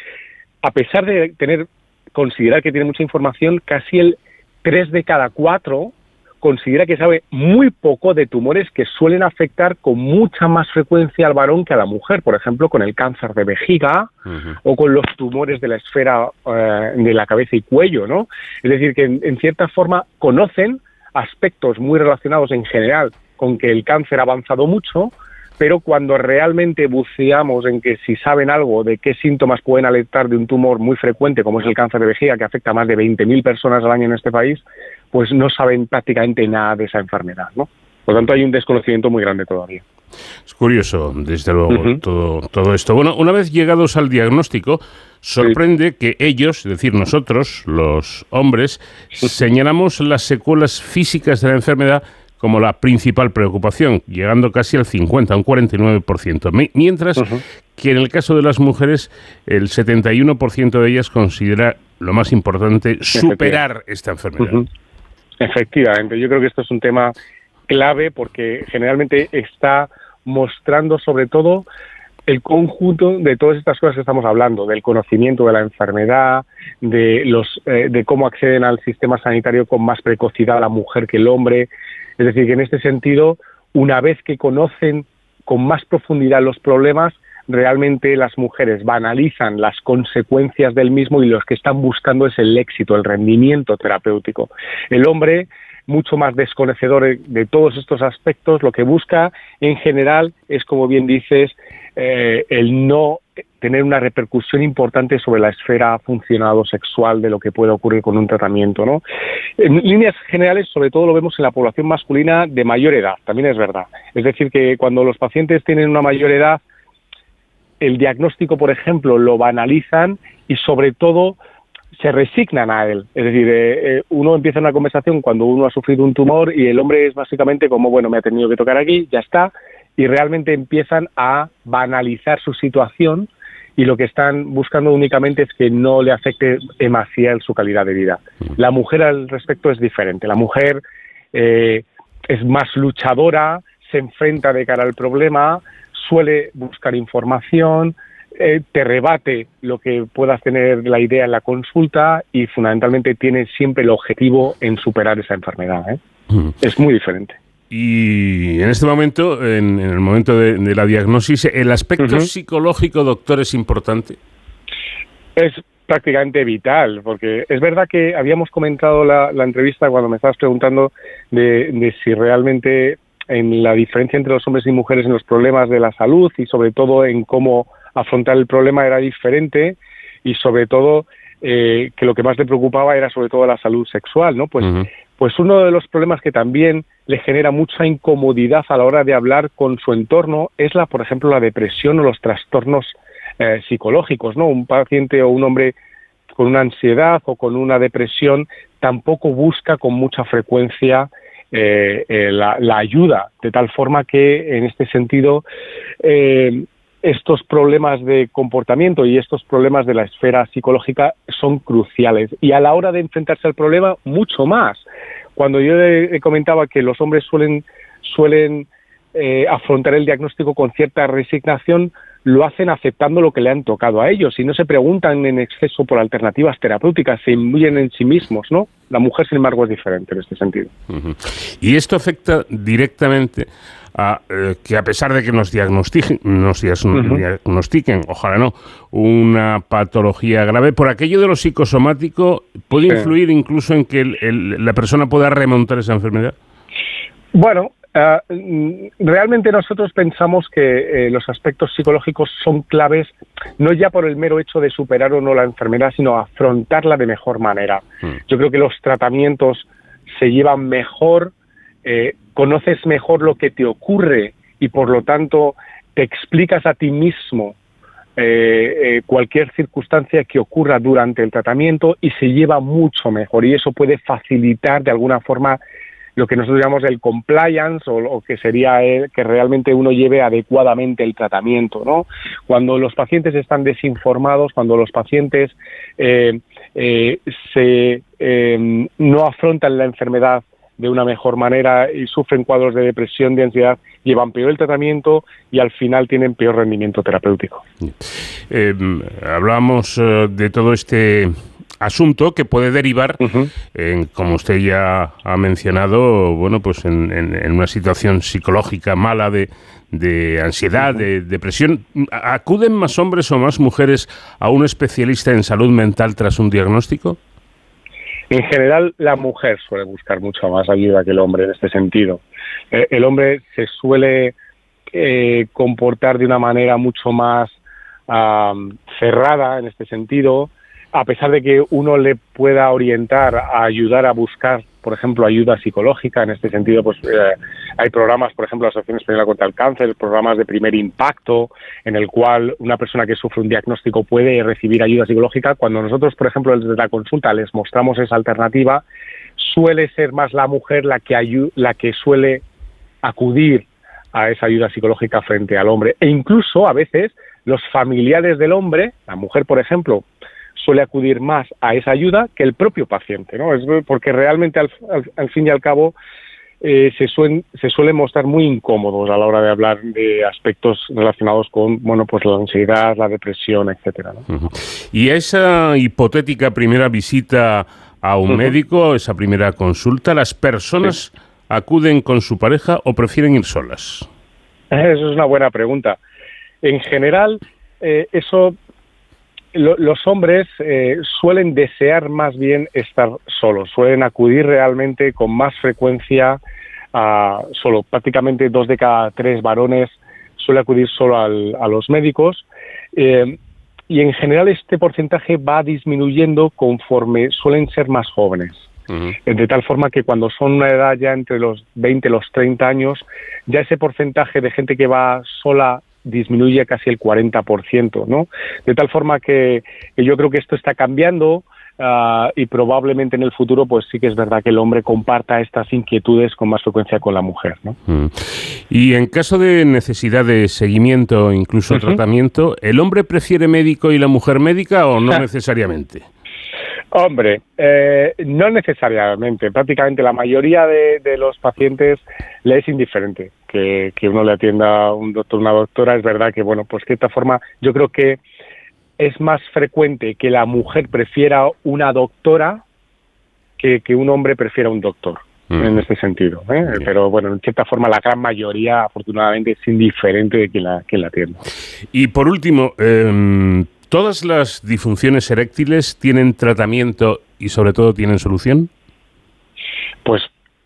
a pesar de tener considerar que tiene mucha información, casi el 3 de cada 4 considera que sabe muy poco de tumores que suelen afectar con mucha más frecuencia al varón que a la mujer, por ejemplo, con el cáncer de vejiga o con los tumores de la esfera eh, de la cabeza y cuello, ¿no? Es decir, que en, cierta forma conocen aspectos muy relacionados en general con que el cáncer ha avanzado mucho, pero cuando realmente buceamos en que si saben algo de qué síntomas pueden alertar de un tumor muy frecuente, como es el cáncer de vejiga, que afecta a más de 20.000 personas al año en este país, pues no saben prácticamente nada de esa enfermedad, ¿no? Por lo tanto, hay un desconocimiento muy grande todavía. Es curioso, desde luego, todo, todo esto. Bueno, una vez llegados al diagnóstico, sorprende que ellos, es decir, nosotros, los hombres, señalamos las secuelas físicas de la enfermedad como la principal preocupación, llegando casi al 50, un 49%. Mientras que en el caso de las mujeres, el 71% de ellas considera lo más importante superar esta enfermedad. Efectivamente, yo creo que esto es un tema clave porque generalmente está mostrando sobre todo el conjunto de todas estas cosas que estamos hablando, del conocimiento de la enfermedad, de los eh, de cómo acceden al sistema sanitario con más precocidad la mujer que el hombre, es decir, que en este sentido, una vez que conocen con más profundidad los problemas, realmente las mujeres banalizan las consecuencias del mismo y los que están buscando es el éxito, el rendimiento terapéutico. El hombre, mucho más desconocedor de todos estos aspectos, lo que busca en general es, como bien dices, eh, el no tener una repercusión importante sobre la esfera funcionado sexual de lo que puede ocurrir con un tratamiento. ¿no? En líneas generales, sobre todo lo vemos en la población masculina de mayor edad, también es verdad. Es decir, que cuando los pacientes tienen una mayor edad, el diagnóstico, por ejemplo, lo banalizan y sobre todo se resignan a él. Es decir, eh, eh, uno empieza una conversación cuando uno ha sufrido un tumor y el hombre es básicamente como, bueno, me ha tenido que tocar aquí, ya está, y realmente empiezan a banalizar su situación y lo que están buscando únicamente es que no le afecte demasiado su calidad de vida. La mujer al respecto es diferente. La mujer eh, es más luchadora, se enfrenta de cara al problema, suele buscar información, eh, te rebate lo que puedas tener la idea en la consulta y fundamentalmente tiene siempre el objetivo en superar esa enfermedad. ¿eh? Mm. Es muy diferente. Y en este momento, en, el momento de, la diagnosis, ¿el aspecto psicológico, doctor, es importante? Es prácticamente vital, porque es verdad que habíamos comentado la, la entrevista cuando me estabas preguntando de, de si realmente en la diferencia entre los hombres y mujeres en los problemas de la salud y sobre todo en cómo afrontar el problema era diferente y sobre todo eh, que lo que más le preocupaba era sobre todo la salud sexual, ¿no? Pues, pues uno de los problemas que también le genera mucha incomodidad a la hora de hablar con su entorno es la, por ejemplo, la depresión o los trastornos eh, psicológicos, ¿no? Un paciente o un hombre con una ansiedad o con una depresión tampoco busca con mucha frecuencia eh, eh, la, ayuda, de tal forma que en este sentido eh, estos problemas de comportamiento y estos problemas de la esfera psicológica son cruciales. Y a la hora de enfrentarse al problema, mucho más. Cuando yo comentaba que los hombres suelen, suelen afrontar el diagnóstico con cierta resignación, lo hacen aceptando lo que le han tocado a ellos y no se preguntan en exceso por alternativas terapéuticas, se imbuyen en sí mismos, ¿no? La mujer, sin embargo, es diferente en este sentido. Y esto afecta directamente a eh, que a pesar de que nos diagnostiquen, nos diagnostiquen, ojalá no, una patología grave, por aquello de lo psicosomático, ¿puede influir incluso en que la persona pueda remontar esa enfermedad? Bueno, Ah, mm, realmente nosotros pensamos que eh, los aspectos psicológicos son claves no ya por el mero hecho de superar o no la enfermedad, sino afrontarla de mejor manera. Hmm. Yo creo que los tratamientos se llevan mejor, eh, conoces mejor lo que te ocurre y por lo tanto te explicas a ti mismo eh, cualquier circunstancia que ocurra durante el tratamiento y se lleva mucho mejor y eso puede facilitar de alguna forma lo que nosotros llamamos el compliance o, que sería que realmente uno lleve adecuadamente el tratamiento, ¿no? Cuando los pacientes están desinformados, cuando los pacientes eh, eh, se, eh, no afrontan la enfermedad de una mejor manera y sufren cuadros de depresión, de ansiedad, llevan peor el tratamiento y al final tienen peor rendimiento terapéutico. hablamos de todo este asunto que puede derivar, en, como usted ya ha mencionado, bueno, pues en, una situación psicológica mala de, de ansiedad, de depresión. ¿Acuden más hombres o más mujeres a un especialista en salud mental tras un diagnóstico? En general, la mujer suele buscar mucho más ayuda que el hombre en este sentido. Eh, el hombre se suele eh, comportar de una manera mucho más cerrada en este sentido, a pesar de que uno le pueda orientar a ayudar a buscar, por ejemplo, ayuda psicológica, en este sentido, pues eh, hay programas, por ejemplo, la Asociación Española contra el Cáncer, programas de primer impacto, en el cual una persona que sufre un diagnóstico puede recibir ayuda psicológica. Cuando nosotros, por ejemplo, desde la consulta les mostramos esa alternativa, suele ser más la mujer la que, la que suele acudir a esa ayuda psicológica frente al hombre. E incluso, a veces, los familiares del hombre, la mujer, por ejemplo, suele acudir más a esa ayuda que el propio paciente, ¿no? Es porque realmente al, fin y al cabo eh, se, suelen, se suelen mostrar muy incómodos a la hora de hablar de aspectos relacionados con, bueno, pues la ansiedad, la depresión, etcétera. ¿no? Y esa hipotética primera visita a un médico, esa primera consulta, ¿las personas acuden con su pareja o prefieren ir solas? Eso es una buena pregunta. En general, eh, eso los hombres eh, suelen desear más bien estar solos, suelen acudir realmente con más frecuencia a solo. Prácticamente dos de cada tres varones suele acudir solo a los médicos. Eh, y en general este porcentaje va disminuyendo conforme suelen ser más jóvenes. De tal forma que cuando son una edad ya entre los 20 y los 30 años, ya ese porcentaje de gente que va sola disminuye casi el 40%, ¿no? De tal forma que, yo creo que esto está cambiando ah, y probablemente en el futuro pues sí que es verdad que el hombre comparta estas inquietudes con más frecuencia con la mujer, ¿no? Mm. Y en caso de necesidad de seguimiento, incluso tratamiento, ¿el hombre prefiere médico y la mujer médica o no necesariamente? Hombre, eh, no necesariamente. Prácticamente la mayoría de, los pacientes le es indiferente que, uno le atienda a un doctor o una doctora. Es verdad que, bueno, pues de cierta forma, yo creo que es más frecuente que la mujer prefiera una doctora que, que un hombre prefiera un doctor. Mm. En este sentido, ¿eh? pero bueno, en cierta forma la gran mayoría, afortunadamente, es indiferente de quien la, quien la atienda. Y por último, eh, ¿Todas las disfunciones eréctiles tienen tratamiento y sobre todo tienen solución? Pues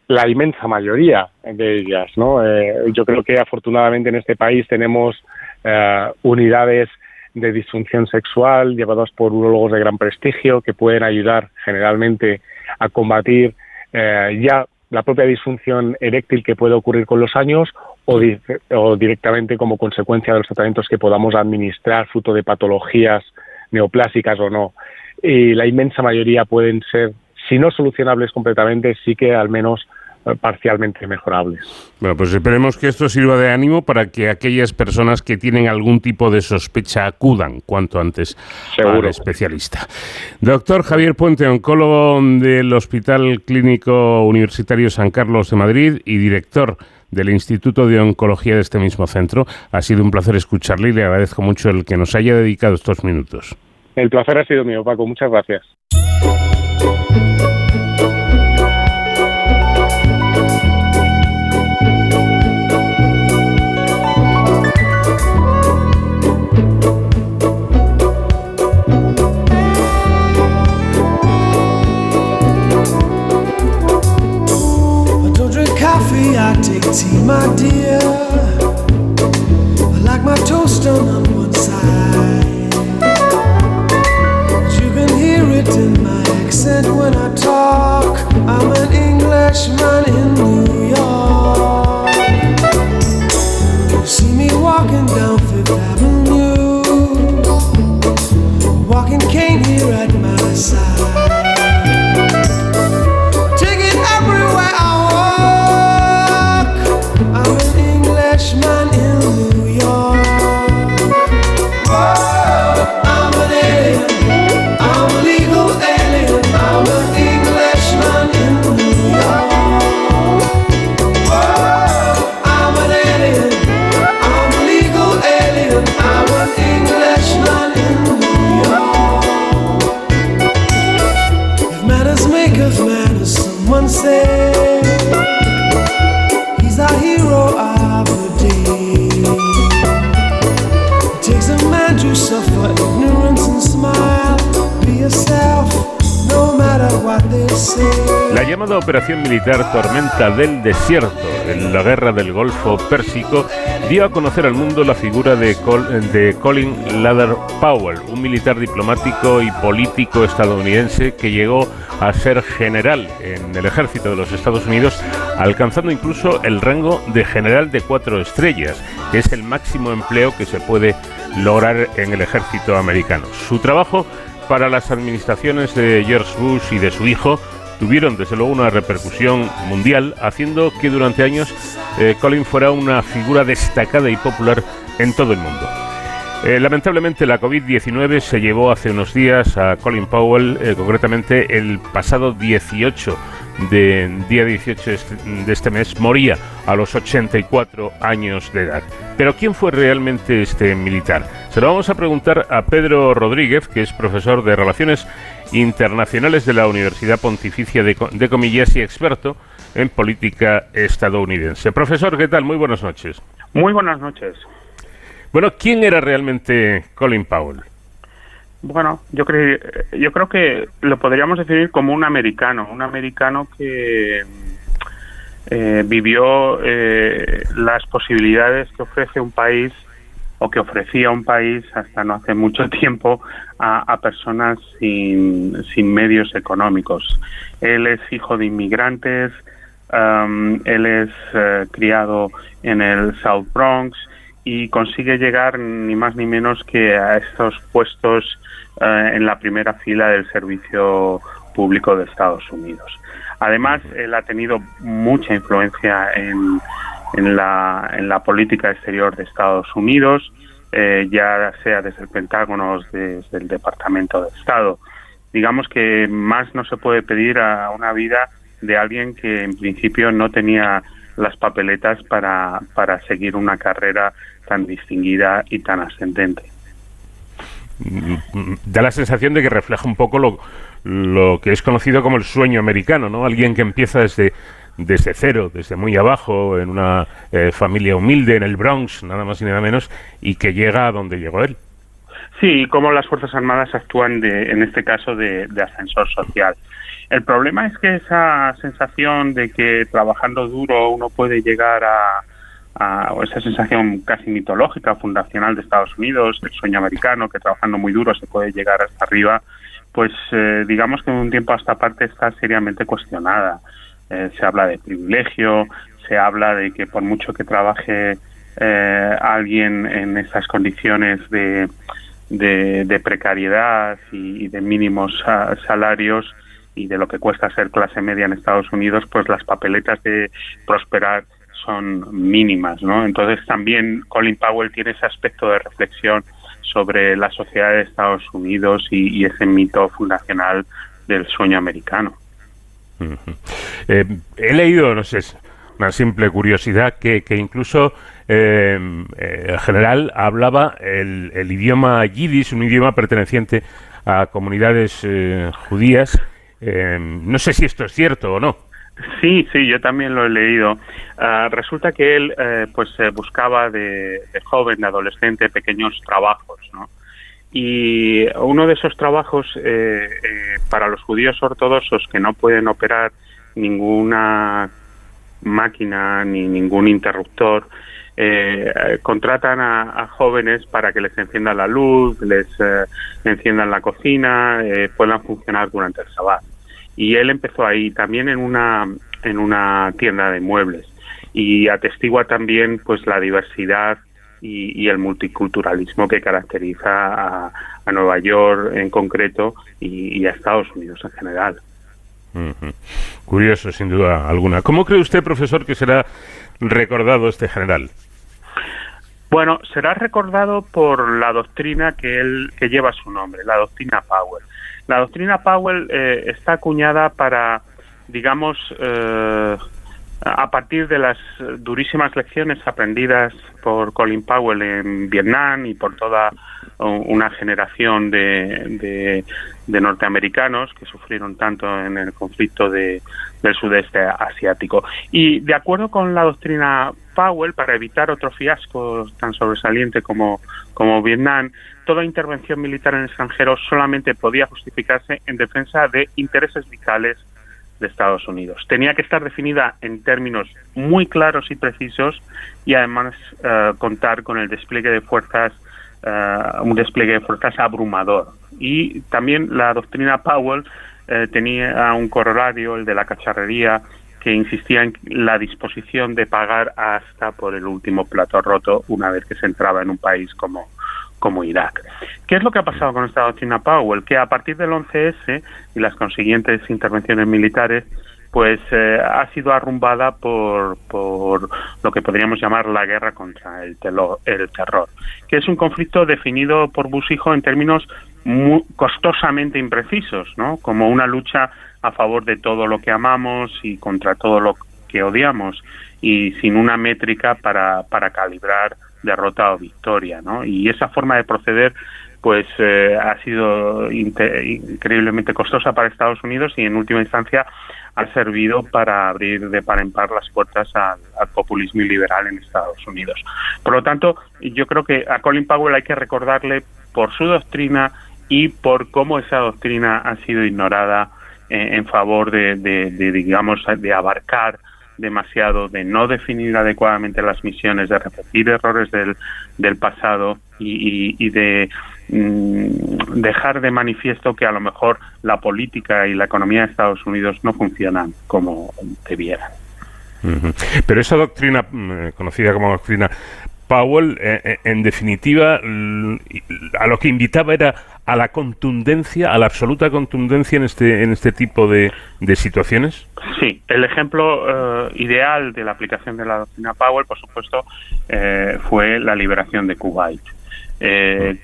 la inmensa mayoría de ellas, ¿no? Eh, yo creo que afortunadamente en este país tenemos eh, unidades de disfunción sexual llevadas por urólogos de gran prestigio que pueden ayudar generalmente a combatir eh, ya la propia disfunción eréctil que puede ocurrir con los años o, directamente como consecuencia de los tratamientos que podamos administrar, fruto de patologías neoplásicas o no. y la inmensa mayoría pueden ser, si no solucionables completamente, sí que al menos parcialmente mejorables. Bueno, pues esperemos que esto sirva de ánimo para que aquellas personas que tienen algún tipo de sospecha acudan cuanto antes al especialista. Doctor Javier Puente, oncólogo del Hospital Clínico Universitario San Carlos de Madrid y director del Instituto de Oncología de este mismo centro. Ha sido un placer escucharle y le agradezco mucho el que nos haya dedicado estos minutos. El placer ha sido mío, Paco. Muchas gracias. I take tea, my dear. Operación Militar Tormenta del Desierto en la Guerra del Golfo Pérsico dio a conocer al mundo la figura de, de Colin Ladder Powell, un militar diplomático y político estadounidense que llegó a ser general en el ejército de los Estados Unidos, alcanzando incluso el rango de general de cuatro estrellas, que es el máximo empleo que se puede lograr en el ejército americano. Su trabajo para las administraciones de George Bush y de su hijo tuvieron desde luego una repercusión mundial, haciendo que durante años eh, Colin fuera una figura destacada y popular en todo el mundo. Eh, lamentablemente la COVID-19 se llevó hace unos días a Colin Powell, eh, concretamente el pasado 18 de día 18 de este mes, moría a los 84 años de edad. Pero ¿quién fue realmente este militar? Se lo vamos a preguntar a Pedro Rodríguez, que es profesor de Relaciones Internacionales de la Universidad Pontificia de, de Comillas y experto en política estadounidense. Profesor, ¿qué tal? Muy buenas noches. Muy buenas noches. Bueno, ¿quién era realmente Colin Powell? Bueno, yo creo, yo creo que lo podríamos definir como un americano, un americano que eh, vivió eh, las posibilidades que ofrece un país o que ofrecía un país hasta no hace mucho *laughs* tiempo a, personas sin, sin, medios económicos. Él es hijo de inmigrantes, um, él es eh, criado en el South Bronx y consigue llegar ni más ni menos que a estos puestos eh, en la primera fila del servicio público de Estados Unidos. Además, él ha tenido mucha influencia en, en, la, en la política exterior de Estados Unidos, eh, ya sea desde el Pentágono o desde el Departamento de Estado. Digamos que más no se puede pedir a una vida de alguien que en principio no tenía las papeletas para, para seguir una carrera tan distinguida y tan ascendente da la sensación de que refleja un poco lo, lo que es conocido como el sueño americano, ¿no? Alguien que empieza desde, desde cero, desde muy abajo, en una eh, familia humilde, en el Bronx, nada más y nada menos, y que llega a donde llegó él. Sí, como las Fuerzas Armadas actúan, de, en este caso, de, de ascensor social. El problema es que esa sensación de que trabajando duro uno puede llegar a, o esa sensación casi mitológica, fundacional de Estados Unidos, del sueño americano, que trabajando muy duro se puede llegar hasta arriba, pues eh, digamos que en un tiempo hasta parte está seriamente cuestionada. Eh, se habla de privilegio, se habla de que por mucho que trabaje eh, alguien en esas condiciones de, de, precariedad y, de mínimos salarios y de lo que cuesta ser clase media en Estados Unidos, pues las papeletas de prosperar son mínimas, ¿no? Entonces también Colin Powell tiene ese aspecto de reflexión sobre la sociedad de Estados Unidos y, ese mito fundacional del sueño americano. Eh, he leído, no sé, una simple curiosidad, que, incluso eh, eh, el general hablaba el, idioma yiddish, un idioma perteneciente a comunidades judías. no sé si esto es cierto o no. Sí, sí, yo también lo he leído. Ah, resulta que él, eh, pues, buscaba de, joven, de adolescente, pequeños trabajos, ¿no? Y uno de esos trabajos eh, eh, para los judíos ortodoxos que no pueden operar ninguna máquina ni ningún interruptor, contratan a, jóvenes para que les enciendan la luz, les enciendan la cocina, puedan funcionar durante el sábado y él empezó ahí también en una en una tienda de muebles. Y atestigua también pues la diversidad y, el multiculturalismo que caracteriza a, Nueva York en concreto y, a Estados Unidos en general. Curioso, sin duda alguna. ¿Cómo cree usted, profesor, que será recordado este general? Bueno, será recordado por la doctrina que él que lleva su nombre, la doctrina Power. La doctrina Powell eh, está acuñada para, digamos, eh, a partir de las durísimas lecciones aprendidas por Colin Powell en Vietnam y por toda una generación de, norteamericanos que sufrieron tanto en el conflicto del sudeste asiático. Y de acuerdo con la doctrina Powell, para evitar otro fiasco tan sobresaliente como, como Vietnam, toda intervención militar en el extranjero solamente podía justificarse en defensa de intereses vitales de Estados Unidos. Tenía que estar definida en términos muy claros y precisos y además eh, contar con el despliegue de fuerzas, eh, un despliegue de fuerzas abrumador. Y también la doctrina Powell eh, tenía un corolario, el de la cacharrería, que insistía en la disposición de pagar hasta por el último plato roto una vez que se entraba en un país como, como Irak. ¿Qué es lo que ha pasado con esta doctrina Powell? Que a partir del 11S y las consiguientes intervenciones militares, pues eh, ha sido arrumbada por, por lo que podríamos llamar la guerra contra el, el terror, que es un conflicto definido por Busijo en términos muy costosamente imprecisos, ¿no? Como una lucha a favor de todo lo que amamos y contra todo lo que odiamos y sin una métrica para, para calibrar derrota o victoria, ¿no? Y esa forma de proceder pues eh, ha sido increíblemente costosa para Estados Unidos y en última instancia ha servido para abrir de par en par las puertas al, populismo liberal en Estados Unidos. Por lo tanto, yo creo que a Colin Powell hay que recordarle por su doctrina y por cómo esa doctrina ha sido ignorada eh, en favor de, de, digamos, de abarcar demasiado, de no definir adecuadamente las misiones, de repetir errores del, del pasado y, de mm, dejar de manifiesto que a lo mejor la política y la economía de Estados Unidos no funcionan como debieran. Pero esa doctrina, mm, conocida como doctrina Powell, eh, eh, en definitiva, a lo que invitaba era a la contundencia, a la absoluta contundencia en este, en este tipo de, de situaciones? Sí, el ejemplo eh, ideal de la aplicación de la doctrina Powell, por supuesto, fue la liberación de Kuwait.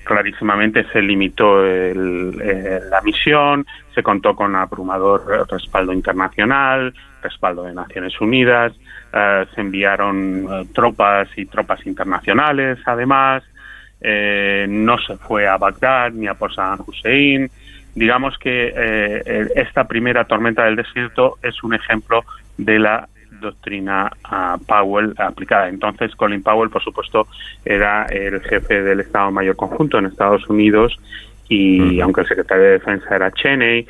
clarísimamente se limitó la misión, se contó con abrumador respaldo internacional, respaldo de Naciones Unidas, eh, se enviaron eh, tropas y tropas internacionales, además, eh, no se fue a Bagdad ni a por Saddam Hussein. Digamos que esta primera tormenta del desierto es un ejemplo de la doctrina uh, Powell aplicada. Entonces, Colin Powell, por supuesto, era el jefe del Estado Mayor Conjunto en Estados Unidos y aunque el secretario de Defensa era Cheney,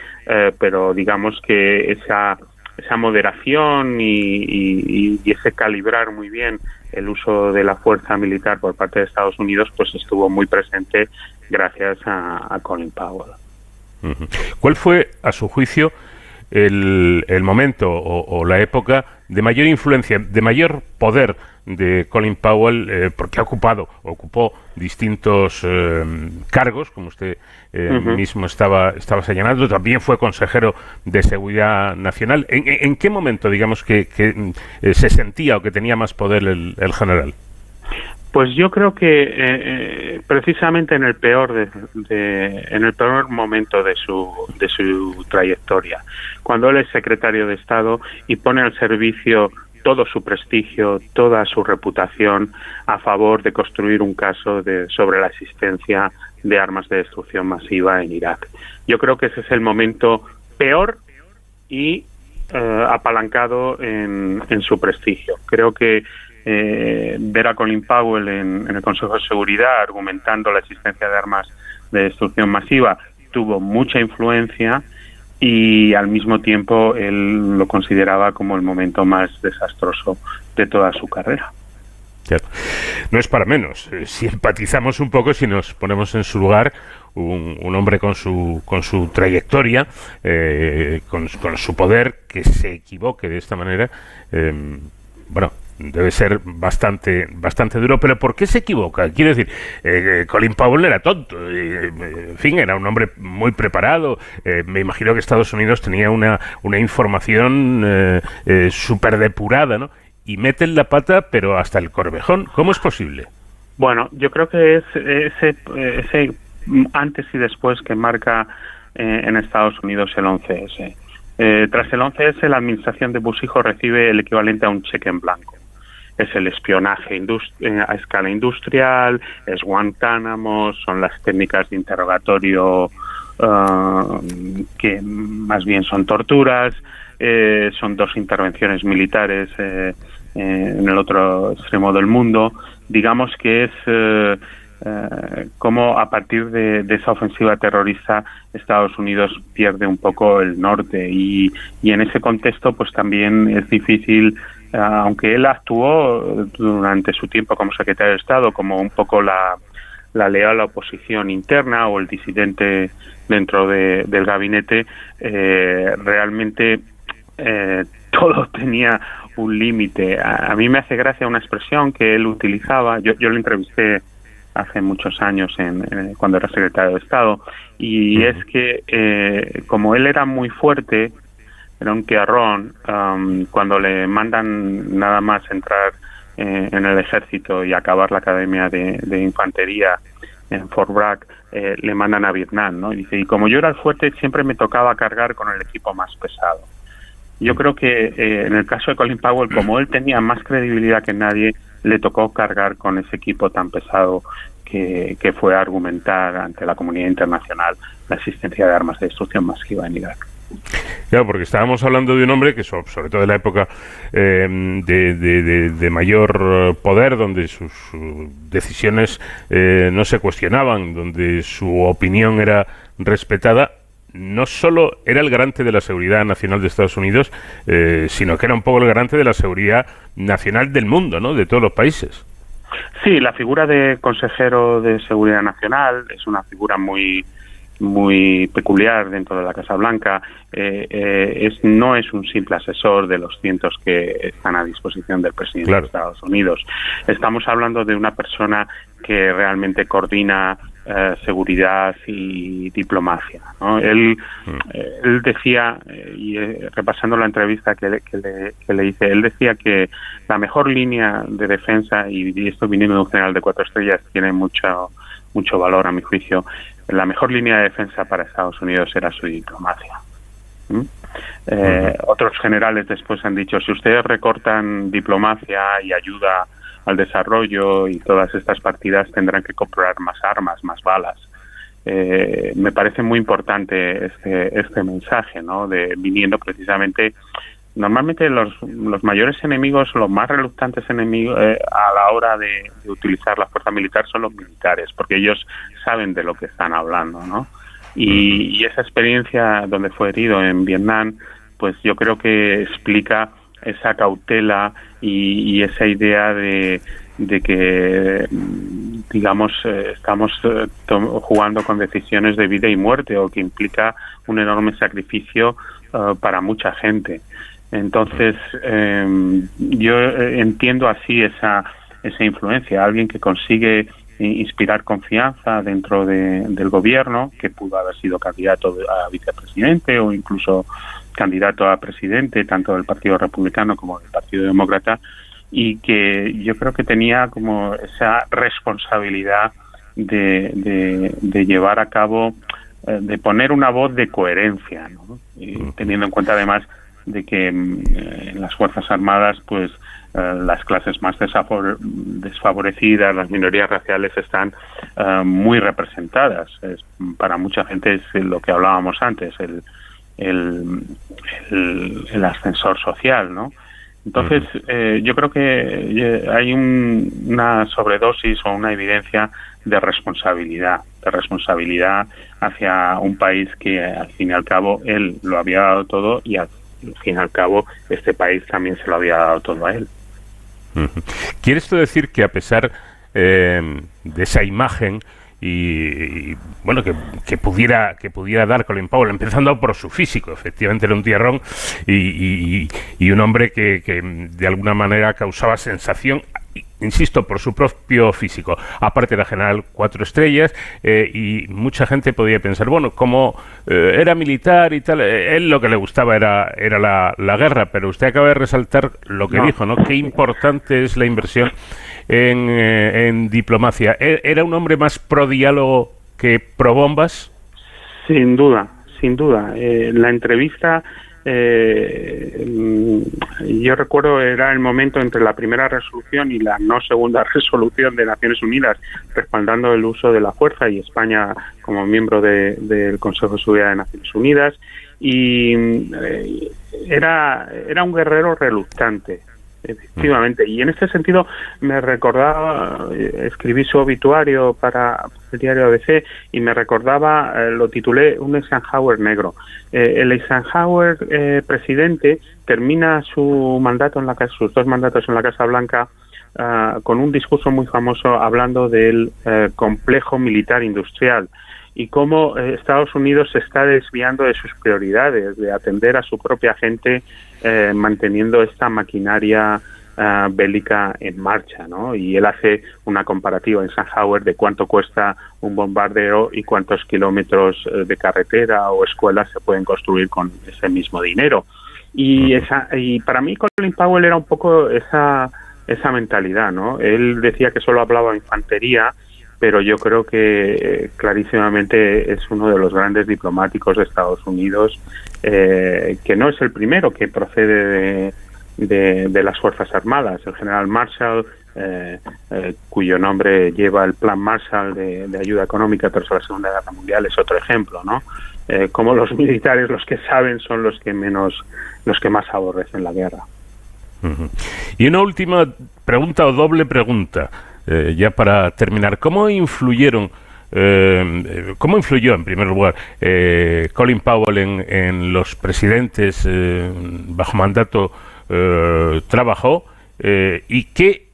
pero digamos que esa esa moderación y, ese calibrar muy bien el uso de la fuerza militar por parte de Estados Unidos, pues estuvo muy presente gracias a, Colin Powell. ¿Cuál fue, a su juicio, el, el momento o, o la época de mayor influencia, de mayor poder de Colin Powell, eh, porque ha ocupado, ocupó distintos eh, cargos, como usted eh, mismo estaba, estaba señalando, también fue consejero de Seguridad Nacional. ¿En, qué momento, digamos, que, que, se sentía o que tenía más poder el, el general? Pues yo creo que eh, eh, precisamente en el peor de, en el peor momento de su de su trayectoria, cuando él es secretario de Estado y pone al servicio todo su prestigio, toda su reputación a favor de construir un caso de, sobre la existencia de armas de destrucción masiva en Irak. Yo creo que ese es el momento peor y eh, apalancado en, en su prestigio. Creo que eh, ver a Colin Powell en, el Consejo de Seguridad argumentando la existencia de armas de destrucción masiva tuvo mucha influencia y al mismo tiempo él lo consideraba como el momento más desastroso de toda su carrera. Cierto. No es para menos. Eh, Si empatizamos un poco, si nos ponemos en su lugar, un, un hombre con su, con su trayectoria, eh, con, con su poder, que se equivoque de esta manera, eh, bueno, debe ser bastante bastante duro. Pero ¿por qué se equivoca? Quiero decir, eh, eh, Colin Powell era tonto. eh, eh, en fin, era un hombre muy preparado. me imagino que Estados Unidos tenía una, una información súper depurada, ¿no? y meten la pata, pero hasta el corvejón. ¿Cómo es posible? Bueno, yo creo que es ese, antes y después que marca en Estados Unidos el 11S. Eh, tras el 11S, la administración de Busijo recibe el equivalente a un cheque en blanco. Es el espionaje eh, a escala industrial, es Guantánamo, son las técnicas de interrogatorio ah, que más bien son torturas, eh, son dos intervenciones militares en el otro extremo del mundo. Digamos que es como a partir de, de esa ofensiva terrorista Estados Unidos pierde un poco el norte y, y en ese contexto pues también es difícil aunque él actuó durante su tiempo como secretario de Estado como un poco la, la leal oposición interna o el disidente dentro de- del gabinete, eh, realmente eh, *laughs* todo tenía un límite. A, a mí me hace gracia una expresión que él utilizaba, yo, yo lo entrevisté hace muchos años en, en- cuando era secretario de Estado, y es que eh, como él era muy fuerte, un quearrón, am, cuando le mandan nada más entrar eh, en el ejército y acabar la academia de, de infantería en Fort Bragg, eh, le mandan a Vietnam, ¿no? Y dice, y como yo era el fuerte, siempre me tocaba cargar con el equipo más pesado. Yo creo que eh, en el caso de Colin Powell, como él tenía más credibilidad que nadie, le tocó cargar con ese equipo tan pesado que, que fue argumentar ante la comunidad internacional la existencia de armas de destrucción masiva en Irak. Claro, porque estábamos hablando de un hombre que, so- sobre todo en la época eh, de, de- de- de mayor poder, donde sus uh, decisiones eh, no se cuestionaban, donde su opinión era respetada, no solo era el garante de la seguridad nacional de Estados Unidos, eh, sino que era un poco el garante de la seguridad nacional del mundo, ¿no? De todos los países. Sí, la figura de consejero de seguridad nacional es una figura muy muy peculiar dentro de la Casa Blanca. Eh, eh, es, no es un simple asesor de los cientos que están a disposición del presidente Claro. de Estados Unidos. Estamos hablando de una persona que realmente coordina eh, seguridad y diplomacia. ¿no? Él, eh, él decía, y repasando la entrevista que le, que, le, que le hice, él decía que la mejor línea de defensa, y, y esto viniendo de un general de cuatro estrellas, tiene mucho, mucho valor a mi juicio, la mejor línea de defensa para Estados Unidos era su diplomacia. ¿Mm? Eh, Otros generales después han dicho, si ustedes recortan diplomacia y ayuda al desarrollo y todas estas partidas tendrán que comprar más armas, más balas. Eh, me parece muy importante este, este mensaje, ¿no? De viniendo precisamente normalmente los, los mayores enemigos, los más reluctantes enemigos eh, a la hora de, utilizar la fuerza militar son los militares, porque ellos saben de lo que están hablando, ¿no? Y, esa experiencia donde fue herido en Vietnam, pues yo creo que explica esa cautela y, esa idea de, de que, digamos, eh, estamos eh, jugando con decisiones de vida y muerte o que implica un enorme sacrificio eh, para mucha gente. Entonces, em, yo eh, entiendo así esa, esa influencia, alguien que consigue inspirar confianza dentro del gobierno, que pudo haber sido candidato a vicepresidente o incluso candidato a presidente, tanto del Partido Republicano como del Partido Demócrata, y que yo creo que tenía como esa responsabilidad de, de, llevar a cabo, eh, de poner una voz de coherencia, teniendo en cuenta además de que mm, eh, en las Fuerzas Armadas, pues eh, las clases más desfavorecidas, las minorías raciales están muy representadas. para mucha gente es lo que hablábamos antes, el, el, el ascensor social, ¿no? Entonces, eh, yo creo que eh, hay una sobredosis o una evidencia de responsabilidad, de responsabilidad hacia un país que al fin y al cabo él lo había dado todo y al fin y al cabo este país también se lo había dado todo a él. ¿Quiere esto decir que a pesar eh, de esa imagen y, bueno que, que, pudiera que pudiera dar Colin Powell empezando por su físico efectivamente era un tierrón y, y, un hombre que, que, de alguna manera causaba sensación insisto, por su propio físico. Aparte era general cuatro estrellas eh, y mucha gente podía pensar, bueno, como eh, era militar y tal, eh, él lo que le gustaba era, era la, la guerra, pero usted acaba de resaltar lo que dijo, ¿no? Qué importante es la inversión en, en diplomacia. ¿E-, ¿Era un hombre más pro diálogo que pro bombas? Sin duda, sin duda. la entrevista eh, yo recuerdo era el momento entre la primera resolución y la no segunda *laughs* resolución de Naciones Unidas respaldando el uso de la fuerza y España como miembro del Consejo de Seguridad de Naciones Unidas. Y eh, era era un guerrero reluctante Efectivamente, y en este sentido me recordaba, eh, escribí su obituario para el diario ABC y me recordaba, eh, lo titulé Un Eisenhower negro. Eh, el Eisenhower presidente termina su mandato en la casa, sus dos mandatos en la Casa Blanca ah, con un discurso muy famoso hablando del complejo militar industrial y cómo Estados Unidos se está desviando de sus prioridades, de atender a su propia gente eh, manteniendo esta maquinaria eh, bélica en marcha, ¿no? Y él hace una comparativa en Howard de cuánto cuesta un bombardeo y cuántos kilómetros eh, de carretera o escuelas se pueden construir con ese mismo dinero. Y, esa, y para mí Colin Powell era un poco esa, esa mentalidad, ¿no? Él decía que solo hablaba infantería, pero yo creo que clarísimamente es uno de los grandes diplomáticos de Estados Unidos eh, que no es el primero que procede de, las Fuerzas Armadas. El general Marshall, eh, eh, cuyo nombre lleva el Plan Marshall de, ayuda económica tras la Segunda Guerra Mundial, es otro ejemplo, ¿no? como los *laughs* militares, los que saben, son los que menos, los que más aborrecen la guerra. Y una última pregunta o doble pregunta, ya para terminar. ¿Cómo influyeron eh, ¿Cómo influyó, en primer lugar, eh, Colin Powell en, los presidentes eh, bajo mandato trabajó y qué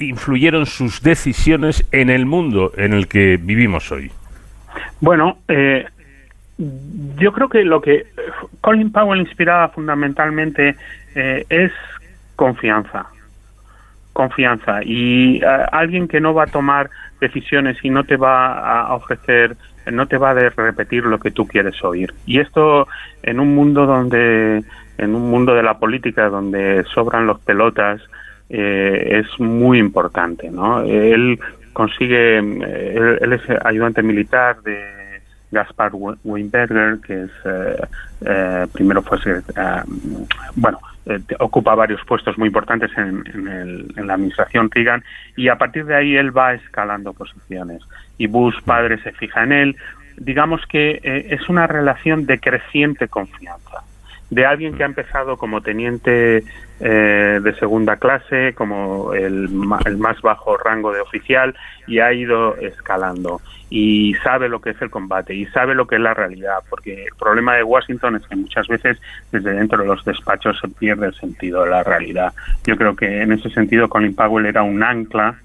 influyeron sus decisiones en el mundo en el que vivimos hoy? Bueno, yo creo que lo que Colin Powell inspiraba fundamentalmente es confianza confianza y alguien que no va a tomar decisiones y no te va a ofrecer, no te va a repetir lo que tú quieres oír. Y esto en un mundo donde, en un mundo de la política donde sobran los pelotas, eh, es muy importante, ¿no? Él consigue, eh, él, es ayudante militar de Gaspar Weinberger, que es eh, primero fue bueno eh, ocupa varios puestos muy importantes en, la administración Reagan y a partir de ahí él va escalando posiciones y Bush padre se fija en él. Digamos que eh, es una relación de creciente confianza de alguien que ha empezado como teniente eh, de segunda clase, como el, el, más bajo rango de oficial y ha ido escalando y sabe lo que es el combate y sabe lo que es la realidad, porque el problema de Washington es que muchas veces desde dentro de los despachos se pierde el sentido de la realidad. Yo creo que en ese sentido Colin Powell era un ancla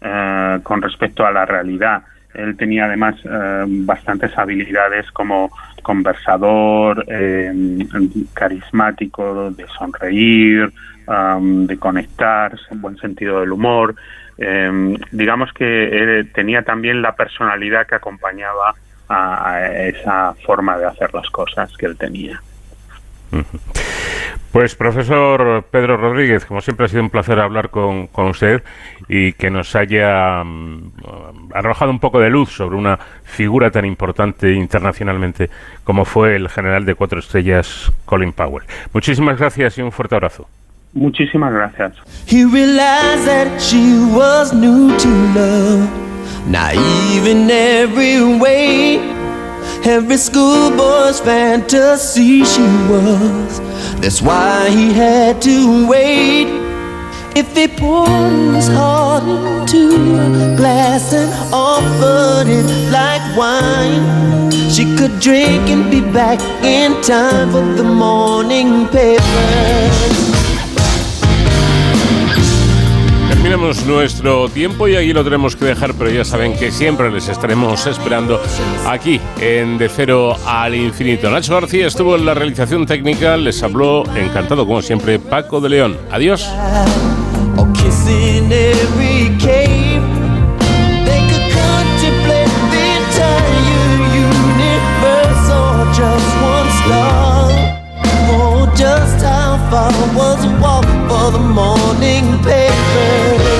eh, con respecto a la realidad Él tenía además eh, bastantes habilidades como conversador, eh, carismático, de sonreír, de conectar, en buen sentido del humor. digamos que él tenía también la personalidad que acompañaba a esa forma de hacer las cosas que él tenía. Pues profesor Pedro Rodríguez, como siempre ha sido un placer hablar con, usted y que nos haya mm, arrojado un poco de luz sobre una figura tan importante internacionalmente como fue el general de cuatro estrellas Colin Powell. Muchísimas gracias y un fuerte abrazo. Muchísimas gracias. Every schoolboy's fantasy she was. That's why he had to wait. If he poured his heart into a glass and offered it like wine, she could drink and be back in time for the morning papers. Terminamos nuestro tiempo y aquí lo tenemos que dejar, pero ya saben que siempre les estaremos esperando aquí en De Cero al Infinito. Nacho García estuvo en la realización técnica, les habló encantado como siempre Paco de León. Adiós. to the morning paper.